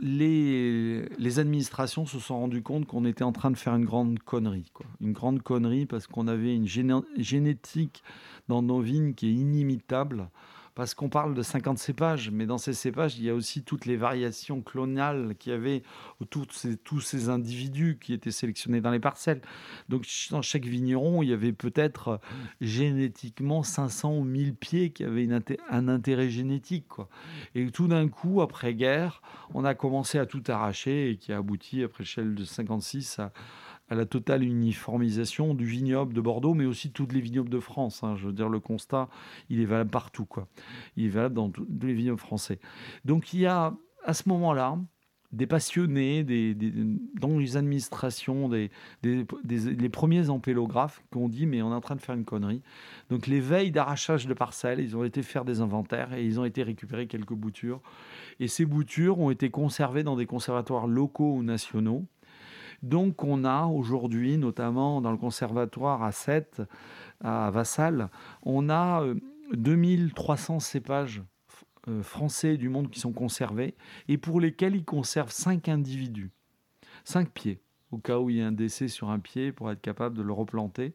les, les administrations se sont rendues compte qu'on était en train de faire une grande connerie. Quoi. Une grande connerie parce qu'on avait une géné- génétique dans nos vignes qui est inimitable. Parce qu'on parle de 50 cépages, mais dans ces cépages, il y a aussi toutes les variations clonales qu'il y avait autour de tous ces individus qui étaient sélectionnés dans les parcelles. Donc, dans chaque vigneron, il y avait peut-être génétiquement 500 ou 1000 pieds qui avaient un intérêt génétique. Et tout d'un coup, après-guerre, on a commencé à tout arracher et qui a abouti, après l'échelle de 56, à, à la totale uniformisation du vignoble de Bordeaux, mais aussi toutes les vignobles de France. hein. Je veux dire, le constat, il est valable partout. Quoi. Il est valable dans tous les vignobles français. Donc, il y a, à ce moment-là, des passionnés des, des- dans les administrations, des- les premiers empélographes qui ont dit mais on est en train de faire une connerie. Donc les veilles d'arrachage de parcelles, ils ont été faire des inventaires et ils ont été récupérer quelques boutures. Et ces boutures ont été conservées dans des conservatoires locaux ou nationaux. Donc on a aujourd'hui, notamment dans le conservatoire à 7, à Vassal, on a euh, 2300 cépages euh, français du monde qui sont conservés et pour lesquels ils conservent 5 individus, 5 pieds, au cas où il y a un décès sur un pied pour être capable de le replanter.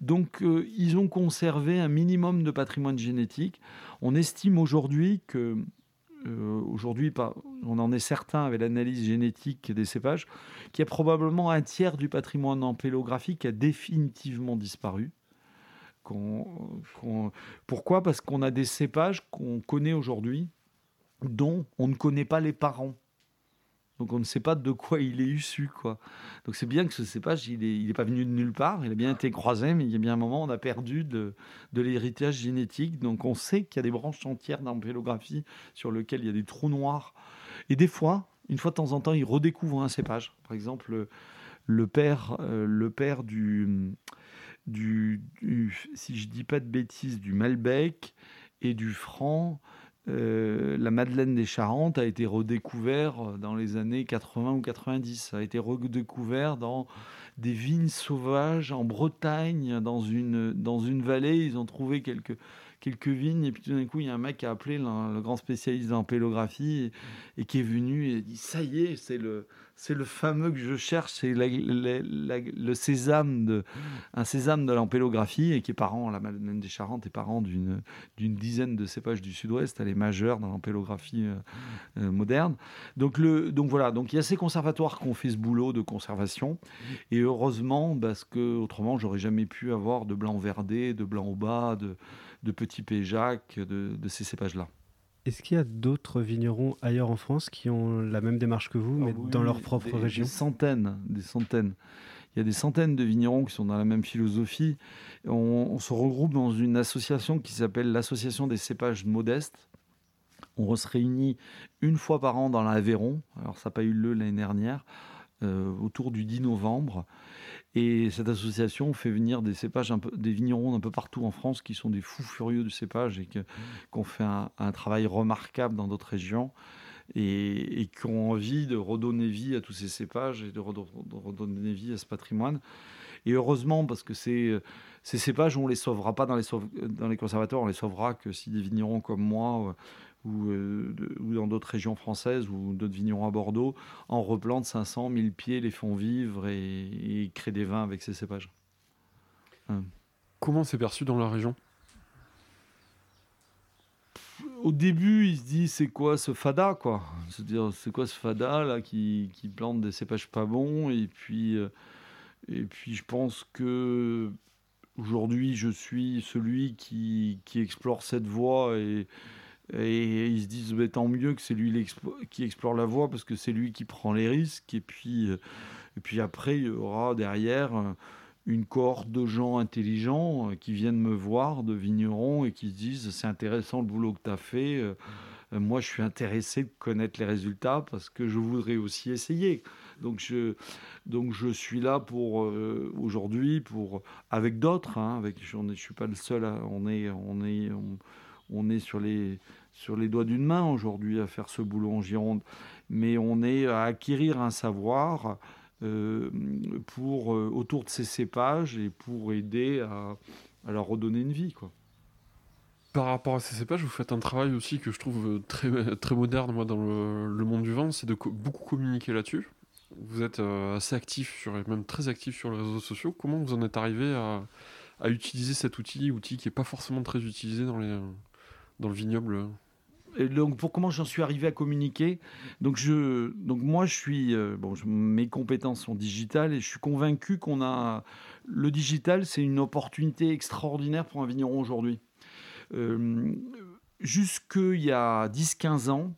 Donc euh, ils ont conservé un minimum de patrimoine génétique. On estime aujourd'hui que euh, aujourd'hui, on en est certain avec l'analyse génétique des cépages, qu'il y a probablement un tiers du patrimoine empélographique qui a définitivement disparu. Pourquoi? Parce qu'on a des cépages qu'on connaît aujourd'hui, dont on ne connaît pas les parents. Donc on ne sait pas de quoi il est issu. Quoi. Donc c'est bien que ce cépage, il n'est il est pas venu de nulle part, il a bien été croisé, mais il y a bien un moment, on a perdu de, l'héritage génétique. Donc on sait qu'il y a des branches entières d'ampélographie sur lesquelles il y a des trous noirs. Et des fois, une fois de temps en temps, ils redécouvrent un cépage. Par exemple, le, père, euh, le père du, du, du- si je dis pas de bêtises, du Malbec et du Franc, euh, la Madeleine des Charentes a été redécouvert dans les années 80 ou 90. Ça a été redécouvert dans des vignes sauvages en Bretagne, dans une, dans une vallée. Ils ont trouvé quelques, quelques vignes et puis tout d'un coup, il y a un mec qui a appelé le, grand spécialiste en pélographie et, qui est venu et dit Ça y est, c'est le, c'est le fameux que je cherche, c'est le sésame de, un sésame de l'ampélographie et qui est parent, la Madeleine des Charentes est parent d'une d'une dizaine de cépages du sud-ouest, elle est majeure dans l'ampélographie euh, euh, moderne. Donc, le, donc voilà, donc il y a ces conservatoires qui ont fait ce boulot de conservation. Et heureusement parce que autrement j'aurais jamais pu avoir de blanc verdé, de blanc au bas, de, de petit péjac, de, de ces cépages-là. Est-ce qu'il y a d'autres vignerons ailleurs en France qui ont la même démarche que vous, mais Ah oui, dans leur propre des- région? Des centaines, des centaines. Il y a des centaines de vignerons qui sont dans la même philosophie. On, on se regroupe dans une association qui s'appelle l'Association des cépages modestes. On se réunit une fois par an dans l'Aveyron. Alors ça n'a pas eu lieu l'année dernière, euh, autour du 10 novembre. Et cette association fait venir des cépages, un peu, des vignerons un peu partout en France qui sont des fous furieux du cépage et qui ont fait un, travail remarquable dans d'autres régions et, qui ont envie de redonner vie à tous ces cépages et de redonner vie à ce patrimoine. Et heureusement, parce que ces, cépages, on ne les sauvera pas dans les, dans les conservateurs, on les sauvera que si des vignerons comme moi ou, euh, de, ou dans d'autres régions françaises ou d'autres vignerons à Bordeaux en replantent 500, 1000 pieds, les font vivre et, et créent des vins avec ces cépages. Hum. Comment c'est perçu dans la région? Au début, il se dit c'est quoi ce fada quoi? C'est-à-dire c'est quoi ce fada là qui, qui, plante des cépages pas bons? Et puis euh, et puis je pense que aujourd'hui je suis celui qui, qui explore cette voie et et ils se disent tant mieux que c'est lui qui explore la voie parce que c'est lui qui prend les risques. Et puis, euh, et puis après, il y aura derrière euh, une cohorte de gens intelligents euh, qui viennent me voir, de vignerons, et qui se disent c'est intéressant le boulot que tu as fait. Moi, je suis intéressé de connaître les résultats parce que je voudrais aussi essayer. Donc je, donc je suis là pour aujourd'hui, pour avec d'autres. Hein, avec, je ne suis pas le seul. À, on est, on est, on est sur les sur les doigts d'une main aujourd'hui à faire ce boulot en Gironde, mais on est à acquérir un savoir euh, pour, euh, autour de ces cépages et pour aider à, leur redonner une vie. Quoi. Par rapport à ces cépages, vous faites un travail aussi que je trouve très, très moderne moi, dans le, monde du vin, c'est de co beaucoup communiquer là-dessus. Vous êtes euh, assez actif, sur, même très actif sur les réseaux sociaux. Comment vous en êtes arrivé à, à utiliser cet outil, outil qui n'est pas forcément très utilisé dans les dans le vignoble. Et donc pour comment j'en suis arrivé à communiquer donc je donc moi je suis euh, bon mes compétences sont digitales et je suis convaincu qu'on a le digital c'est une opportunité extraordinaire pour un vigneron aujourd'hui. Euh, jusque il y a 10 15 ans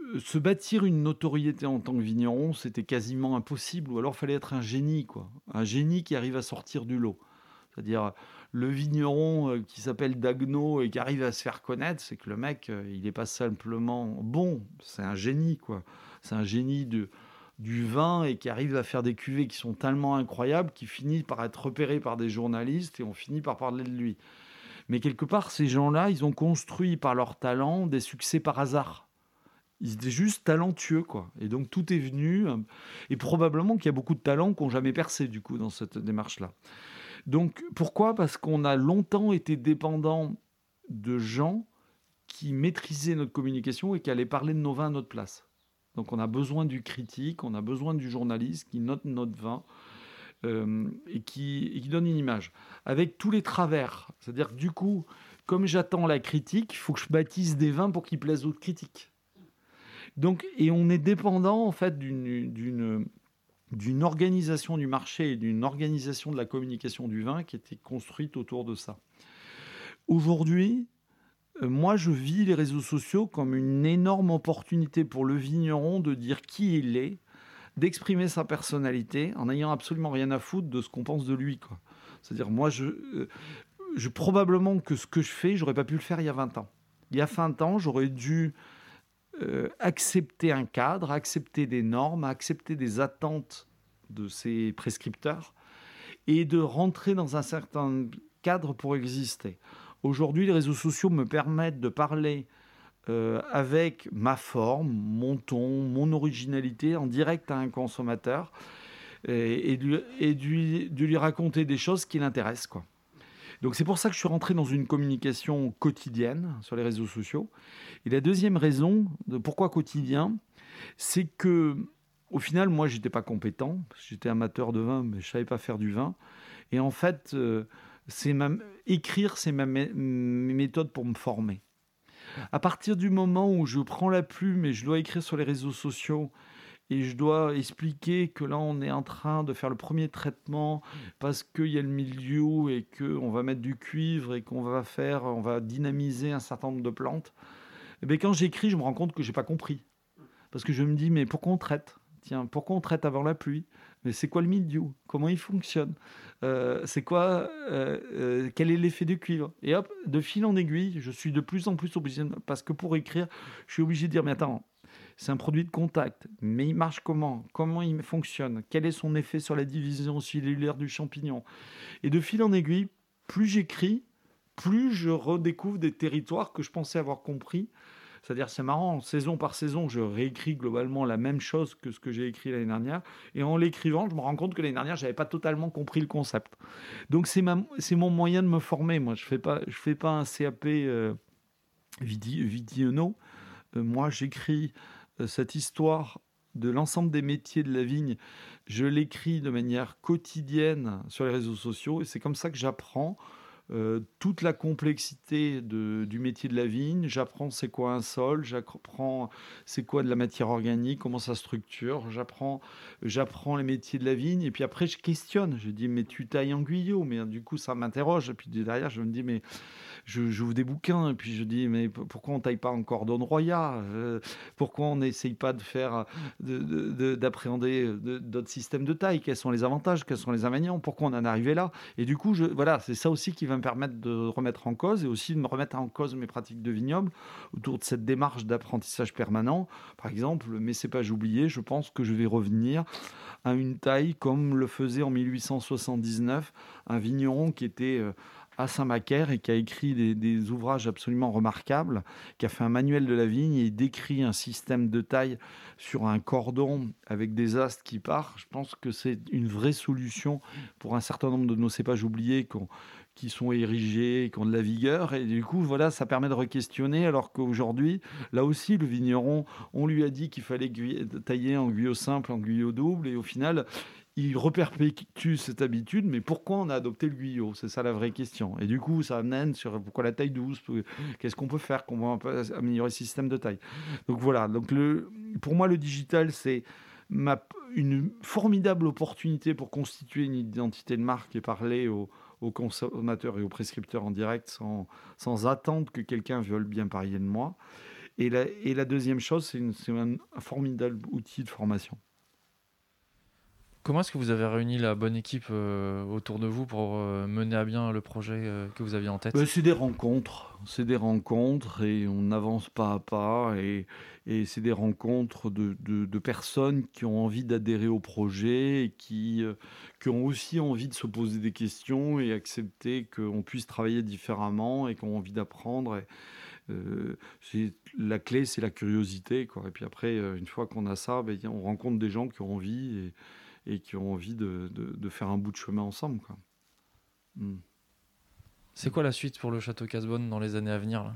euh, se bâtir une notoriété en tant que vigneron c'était quasiment impossible ou alors fallait être un génie quoi. Un génie qui arrive à sortir du lot. C'est-à-dire le vigneron euh, qui s'appelle Dagno et qui arrive à se faire connaître, c'est que le mec, euh, il n'est pas simplement bon, c'est un génie, quoi. C'est un génie du vin et qui arrive à faire des cuvées qui sont tellement incroyables qu'il finit par être repéré par des journalistes et on finit par parler de lui. Mais quelque part, ces gens-là, ils ont construit par leur talent des succès par hasard. Ils étaient juste talentueux, quoi. Et donc tout est venu. Euh, et probablement qu'il y a beaucoup de talents qui n'ont jamais percé, du coup, dans cette démarche-là. Donc pourquoi? Parce qu'on a longtemps été dépendant de gens qui maîtrisaient notre communication et qui allaient parler de nos vins à notre place. Donc on a besoin du critique, on a besoin du journaliste qui note notre vin euh, et, qui, donne une image. Avec tous les travers. C'est-à-dire que du coup, comme j'attends la critique, il faut que je baptise des vins pour qu'ils plaisent aux critiques. Donc, et on est dépendant en fait d'une d'une organisation du marché et d'une organisation de la communication du vin qui était construite autour de ça. Aujourd'hui, euh, moi, je vis les réseaux sociaux comme une énorme opportunité pour le vigneron de dire qui il est, d'exprimer sa personnalité en n'ayant absolument rien à foutre de ce qu'on pense de lui. C'est-à-dire, moi, je, euh, je, probablement que ce que je fais, j'aurais pas pu le faire il y a 20 ans. Il y a 20 ans, j'aurais dû euh, accepter un cadre, accepter des normes, accepter des attentes de ces prescripteurs et de rentrer dans un certain cadre pour exister. Aujourd'hui, les réseaux sociaux me permettent de parler euh, avec ma forme, mon ton, mon originalité en direct à un consommateur et, de, de, lui, raconter des choses qui l'intéressent. Quoi. Donc c'est pour ça que je suis rentré dans une communication quotidienne sur les réseaux sociaux. Et la deuxième raison de pourquoi quotidien, c'est que au final, moi, j'étais pas compétent. J'étais amateur de vin, mais je savais pas faire du vin. Et en fait, euh, c'est écrire, c'est ma mé méthode pour me former. À partir du moment où je prends la plume et je dois écrire sur les réseaux sociaux et je dois expliquer que là on est en train de faire le premier traitement parce qu'il y a le milieu et qu'on va mettre du cuivre et qu'on va faire, on va dynamiser un certain nombre de plantes. Et eh bien quand j'écris, je me rends compte que j'ai pas compris. Parce que je me dis mais pourquoi on traite? Tiens, pourquoi on traite avant la pluie? Mais c'est quoi le mildiou Comment il fonctionne? Euh, C'est quoi euh, euh, Quel est l'effet du cuivre? Et hop, de fil en aiguille, je suis de plus en plus obligé, parce que pour écrire, je suis obligé de dire, mais attends, c'est un produit de contact. Mais il marche comment? Comment il fonctionne? Quel est son effet sur la division cellulaire du champignon? Et de fil en aiguille, plus j'écris, plus je redécouvre des territoires que je pensais avoir compris. C'est-à-dire, c'est marrant, saison par saison, je réécris globalement la même chose que ce que j'ai écrit l'année dernière. Et en l'écrivant, je me rends compte que l'année dernière, je n'avais pas totalement compris le concept. Donc, c'est, mon moyen de me former. Moi, je ne fais, pas, fais pas un CAP euh, vidi, vidiono. Euh, moi, j'écris cette histoire de l'ensemble des métiers de la vigne. Je l'écris de manière quotidienne sur les réseaux sociaux et c'est comme ça que j'apprends euh, toute la complexité du métier de la vigne. J'apprends c'est quoi un sol, j'apprends c'est quoi de la matière organique, comment ça structure. J'apprends, j'apprends les métiers de la vigne et puis après je questionne. Je dis mais tu tailles en guyot, mais du coup ça m'interroge. Et puis derrière je me dis mais je j'ouvre des bouquins et puis je dis mais pourquoi on taille pas en cordon royal euh, Pourquoi on n'essaye pas de faire d'appréhender d'autres systèmes de taille? Quels sont les avantages? Quels sont les inconvénients? Pourquoi on en est arrivé là? Et du coup je voilà c'est ça aussi qui va me permettre de remettre en cause et aussi de me remettre en cause mes pratiques de vignoble autour de cette démarche d'apprentissage permanent. Par exemple, mes cépages oubliés, je pense que je vais revenir à une taille comme le faisait en 1879 un vigneron qui était euh, à Saint-Macaire et qui a écrit des, ouvrages absolument remarquables, qui a fait un manuel de la vigne et décrit un système de taille sur un cordon avec des astes qui partent. Je pense que c'est une vraie solution pour un certain nombre de nos cépages oubliés qui sont érigés, qui ont de la vigueur. Et du coup, voilà, ça permet de re-questionner, alors qu'aujourd'hui, là aussi, le vigneron, on lui a dit qu'il fallait tailler en guyot simple, en guyot double, et au final, il reperpétue cette habitude, mais pourquoi on a adopté le guyot C'est ça la vraie question. Et du coup, ça amène sur pourquoi la taille douce, qu'est-ce qu'on peut faire, comment on peut améliorer le système de taille. Donc voilà, donc le, pour moi, le digital, c'est une formidable opportunité pour constituer une identité de marque et parler aux, consommateurs et aux prescripteurs en direct sans, sans attendre que quelqu'un veuille bien parier de moi. Et la, et la deuxième chose, c'est un formidable outil de formation. Comment est-ce que vous avez réuni la bonne équipe euh, autour de vous pour euh, mener à bien le projet euh, que vous aviez en tête? Ben, C'est des rencontres, c'est des rencontres et on avance pas à pas et, c'est des rencontres de, personnes qui ont envie d'adhérer au projet et qui, ont aussi envie de se poser des questions et accepter qu'on puisse travailler différemment et qui ont envie d'apprendre. la clé, c'est la curiosité. Et puis après, une fois qu'on a ça, ben, on rencontre des gens qui ont envie. Et, qui ont envie de, de, faire un bout de chemin ensemble. Quoi. Hmm. C'est quoi la suite pour le Château Casbonne dans les années à venir là?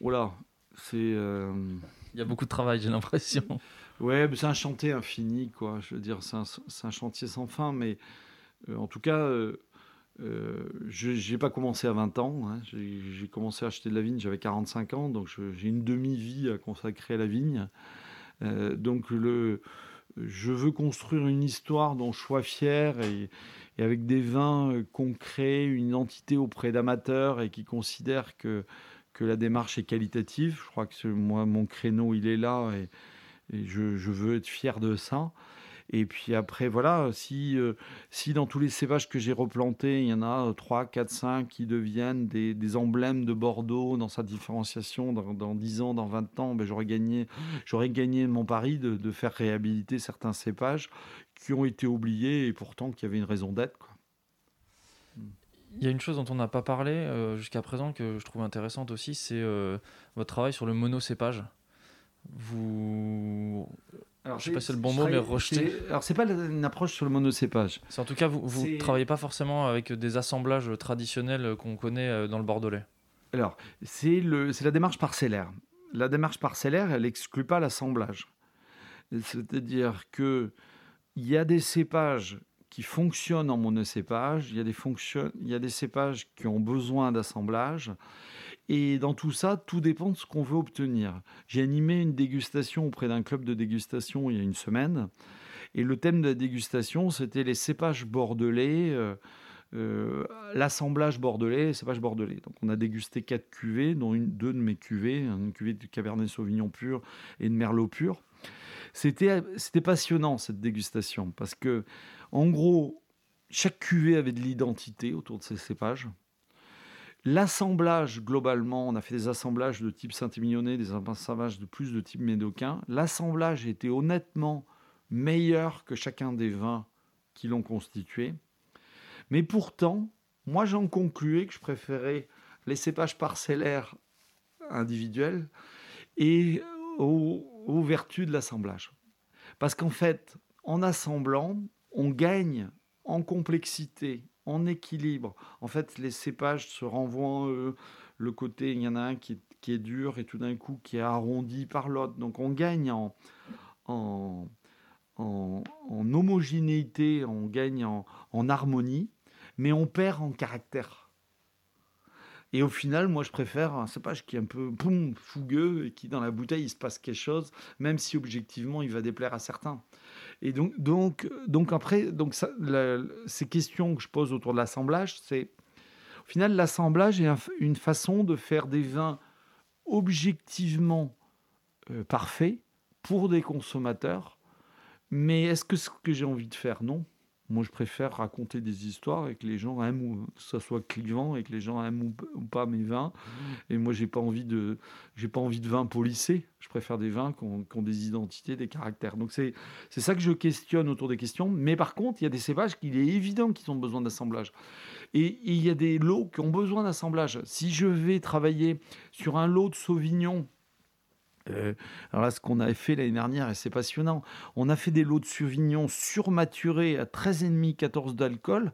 Voilà, c'est. Euh, Il y a beaucoup de travail, j'ai l'impression. Ouais, c'est un chantier infini, quoi. Je veux dire, c'est un, un, chantier sans fin, mais euh, en tout cas, euh, je n'ai pas commencé à 20 ans. Hein. J'ai commencé à acheter de la vigne, j'avais 45 ans, donc j'ai une demi-vie à consacrer à la vigne. donc le, je veux construire une histoire dont je sois fier et, avec des vins euh, concrets, une identité auprès d'amateurs et qui considèrent que, que la démarche est qualitative. Je crois que moi, mon créneau, il est là et, je, veux être fier de ça. Et puis après, voilà, si, euh, si dans tous les cépages que j'ai replantés, il y en a 3, 4, 5 qui deviennent des, emblèmes de Bordeaux dans sa différenciation dans, 10 ans, dans 20 ans, ben j'aurais gagné, gagné mon pari de, faire réhabiliter certains cépages qui ont été oubliés et pourtant qui avaient une raison d'être. Il y a une chose dont on n'a pas parlé euh, jusqu'à présent que je trouve intéressante aussi, c'est euh, votre travail sur le monocépage. Vous alors, je sais pas si c'est le bon mot, mais rejeter. Alors, c'est pas une approche sur le monocépage. C'est en tout cas, vous ne travaillez pas forcément avec des assemblages traditionnels qu'on connaît euh, dans le Bordelais. Alors, c'est la démarche parcellaire. La démarche parcellaire, elle n'exclut pas l'assemblage. C'est-à-dire que il y a des cépages qui fonctionnent en monocépage, il y a des, il y a des cépages qui ont besoin d'assemblage, et dans tout ça, tout dépend de ce qu'on veut obtenir. J'ai animé une dégustation auprès d'un club de dégustation il y a une semaine. Et le thème de la dégustation, c'était les cépages bordelais, euh, euh, l'assemblage bordelais, les cépages bordelais. Donc on a dégusté quatre cuvées, dont deux de mes cuvées, une cuvée de Cabernet Sauvignon pur et de Merlot pur. C'était, passionnant cette dégustation parce que, en gros, chaque cuvée avait de l'identité autour de ces cépages. L'assemblage, globalement, on a fait des assemblages de type Saint-Émilionnais, des assemblages de plus de type Médocain. L'assemblage était honnêtement meilleur que chacun des vins qui l'ont constitué. Mais pourtant, moi j'en concluais que je préférais les cépages parcellaires individuels et aux, aux vertus de l'assemblage. Parce qu'en fait, en assemblant, on gagne en complexité, en équilibre. En fait, les cépages se renvoient eux, le côté, il y en a un qui est, dur et tout d'un coup qui est arrondi par l'autre. Donc on gagne en, en, homogénéité, on gagne en, en harmonie, mais on perd en caractère. Et au final, moi, je préfère un cépage qui est un peu poum, fougueux et qui, dans la bouteille, il se passe quelque chose, même si objectivement, il va déplaire à certains. Et donc, après, ces questions que je pose autour de l'assemblage, c'est au final, l'assemblage est un- une façon de faire des vins objectivement euh, parfaits pour des consommateurs. Mais est-ce que ce que j'ai envie de faire Non? Moi, je préfère raconter des histoires et que les gens aiment, ou que ça soit clivant et que les gens aiment ou, pas mes vins. Et moi, j'ai pas envie de, j'ai pas envie de vins polissés. Je préfère des vins qui ont, des identités, des caractères. Donc c'est, c'est ça que je questionne autour des questions. Mais par contre, il y a des cépages qu'il est évident qu'ils ont besoin d'assemblage. Et il y a des lots qui ont besoin d'assemblage. Si je vais travailler sur un lot de Sauvignon, euh, alors là, ce qu'on avait fait l'année dernière, et c'est passionnant, on a fait des lots de Sauvignon surmaturés à 13,5, 14 d'alcool.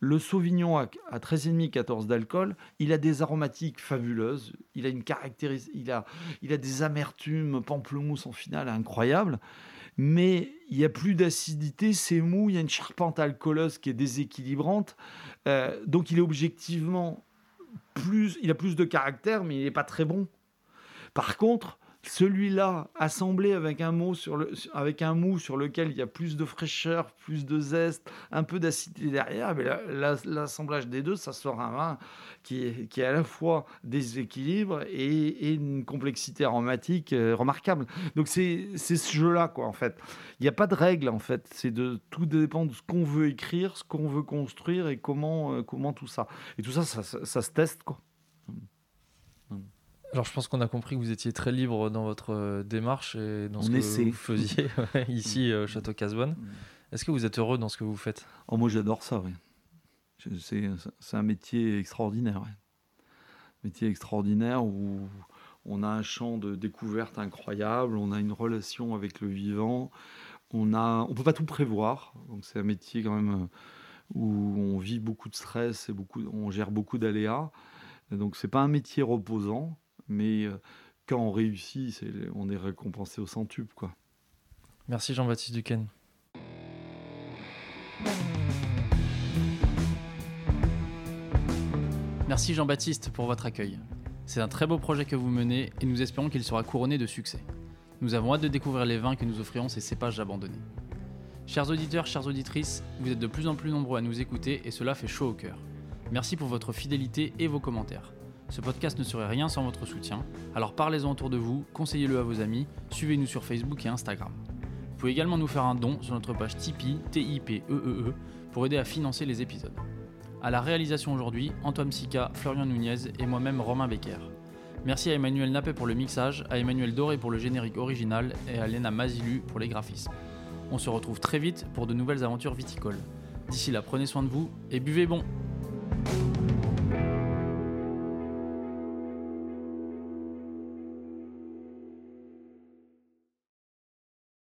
Le Sauvignon à à 13,5, 14 d'alcool, il a des aromatiques fabuleuses, il a une caractéris- il a, il a des amertumes, pamplemousse en finale incroyable, mais il n'y a plus d'acidité, c'est mou, il y a une charpente alcooleuse qui est déséquilibrante, Euh, donc il est objectivement plus, il a plus de caractère, mais il n'est pas très bon. Par contre, celui-là, assemblé avec un, mot sur le, avec un sur lequel il y a plus de fraîcheur, plus de zeste, un peu d'acidité derrière, mais la- la- l'assemblage des deux, ça sort un vin qui est, qui est à la fois déséquilibre et, et une complexité aromatique euh, remarquable. Donc c'est ce jeu-là, quoi, en fait. Il n'y a pas de règle, en fait. C'est de tout dépend de ce qu'on veut écrire, ce qu'on veut construire et comment, euh, comment tout ça. Et tout ça- ça se teste, quoi. Alors je pense qu'on a compris que vous étiez très libre dans votre euh, démarche et dans ce On que essaie. vous faisiez [LAUGHS] ici euh, au Château Casbonne. Mm. Est-ce que vous êtes heureux dans ce que vous faites? Oh, moi, j'adore ça, oui. C'est un métier extraordinaire. ouais. Métier extraordinaire où on a un champ de découverte incroyable, on a une relation avec le vivant, on a, on peut pas tout prévoir. Donc c'est un métier quand même euh, où on vit beaucoup de stress et beaucoup, on gère beaucoup d'aléas. Donc c'est pas un métier reposant, mais euh, quand on réussit, on est récompensé au centuple. Merci Jean-Baptiste Duquesne. Merci Jean-Baptiste pour votre accueil. C'est un très beau projet que vous menez et nous espérons qu'il sera couronné de succès. Nous avons hâte de découvrir les vins que nous offrirons ces cépages abandonnés. Chers auditeurs, chères auditrices, vous êtes de plus en plus nombreux à nous écouter et cela fait chaud au cœur. Merci pour votre fidélité et vos commentaires. Ce podcast ne serait rien sans votre soutien, alors parlez-en autour de vous, conseillez-le à vos amis, suivez-nous sur Facebook et Instagram. Vous pouvez également nous faire un don sur notre page Tipeee, T-I-P-E-E-E, E pour aider à financer les épisodes. À la réalisation aujourd'hui, Antoine Sica, Florian Nunez et moi-même Romain Becker. Merci à Emmanuel Nappé pour le mixage, à Emmanuel Doré pour le générique original et à Lena Mazilu pour les graphismes. On se retrouve très vite pour de nouvelles aventures viticoles. D'ici là, prenez soin de vous et buvez bon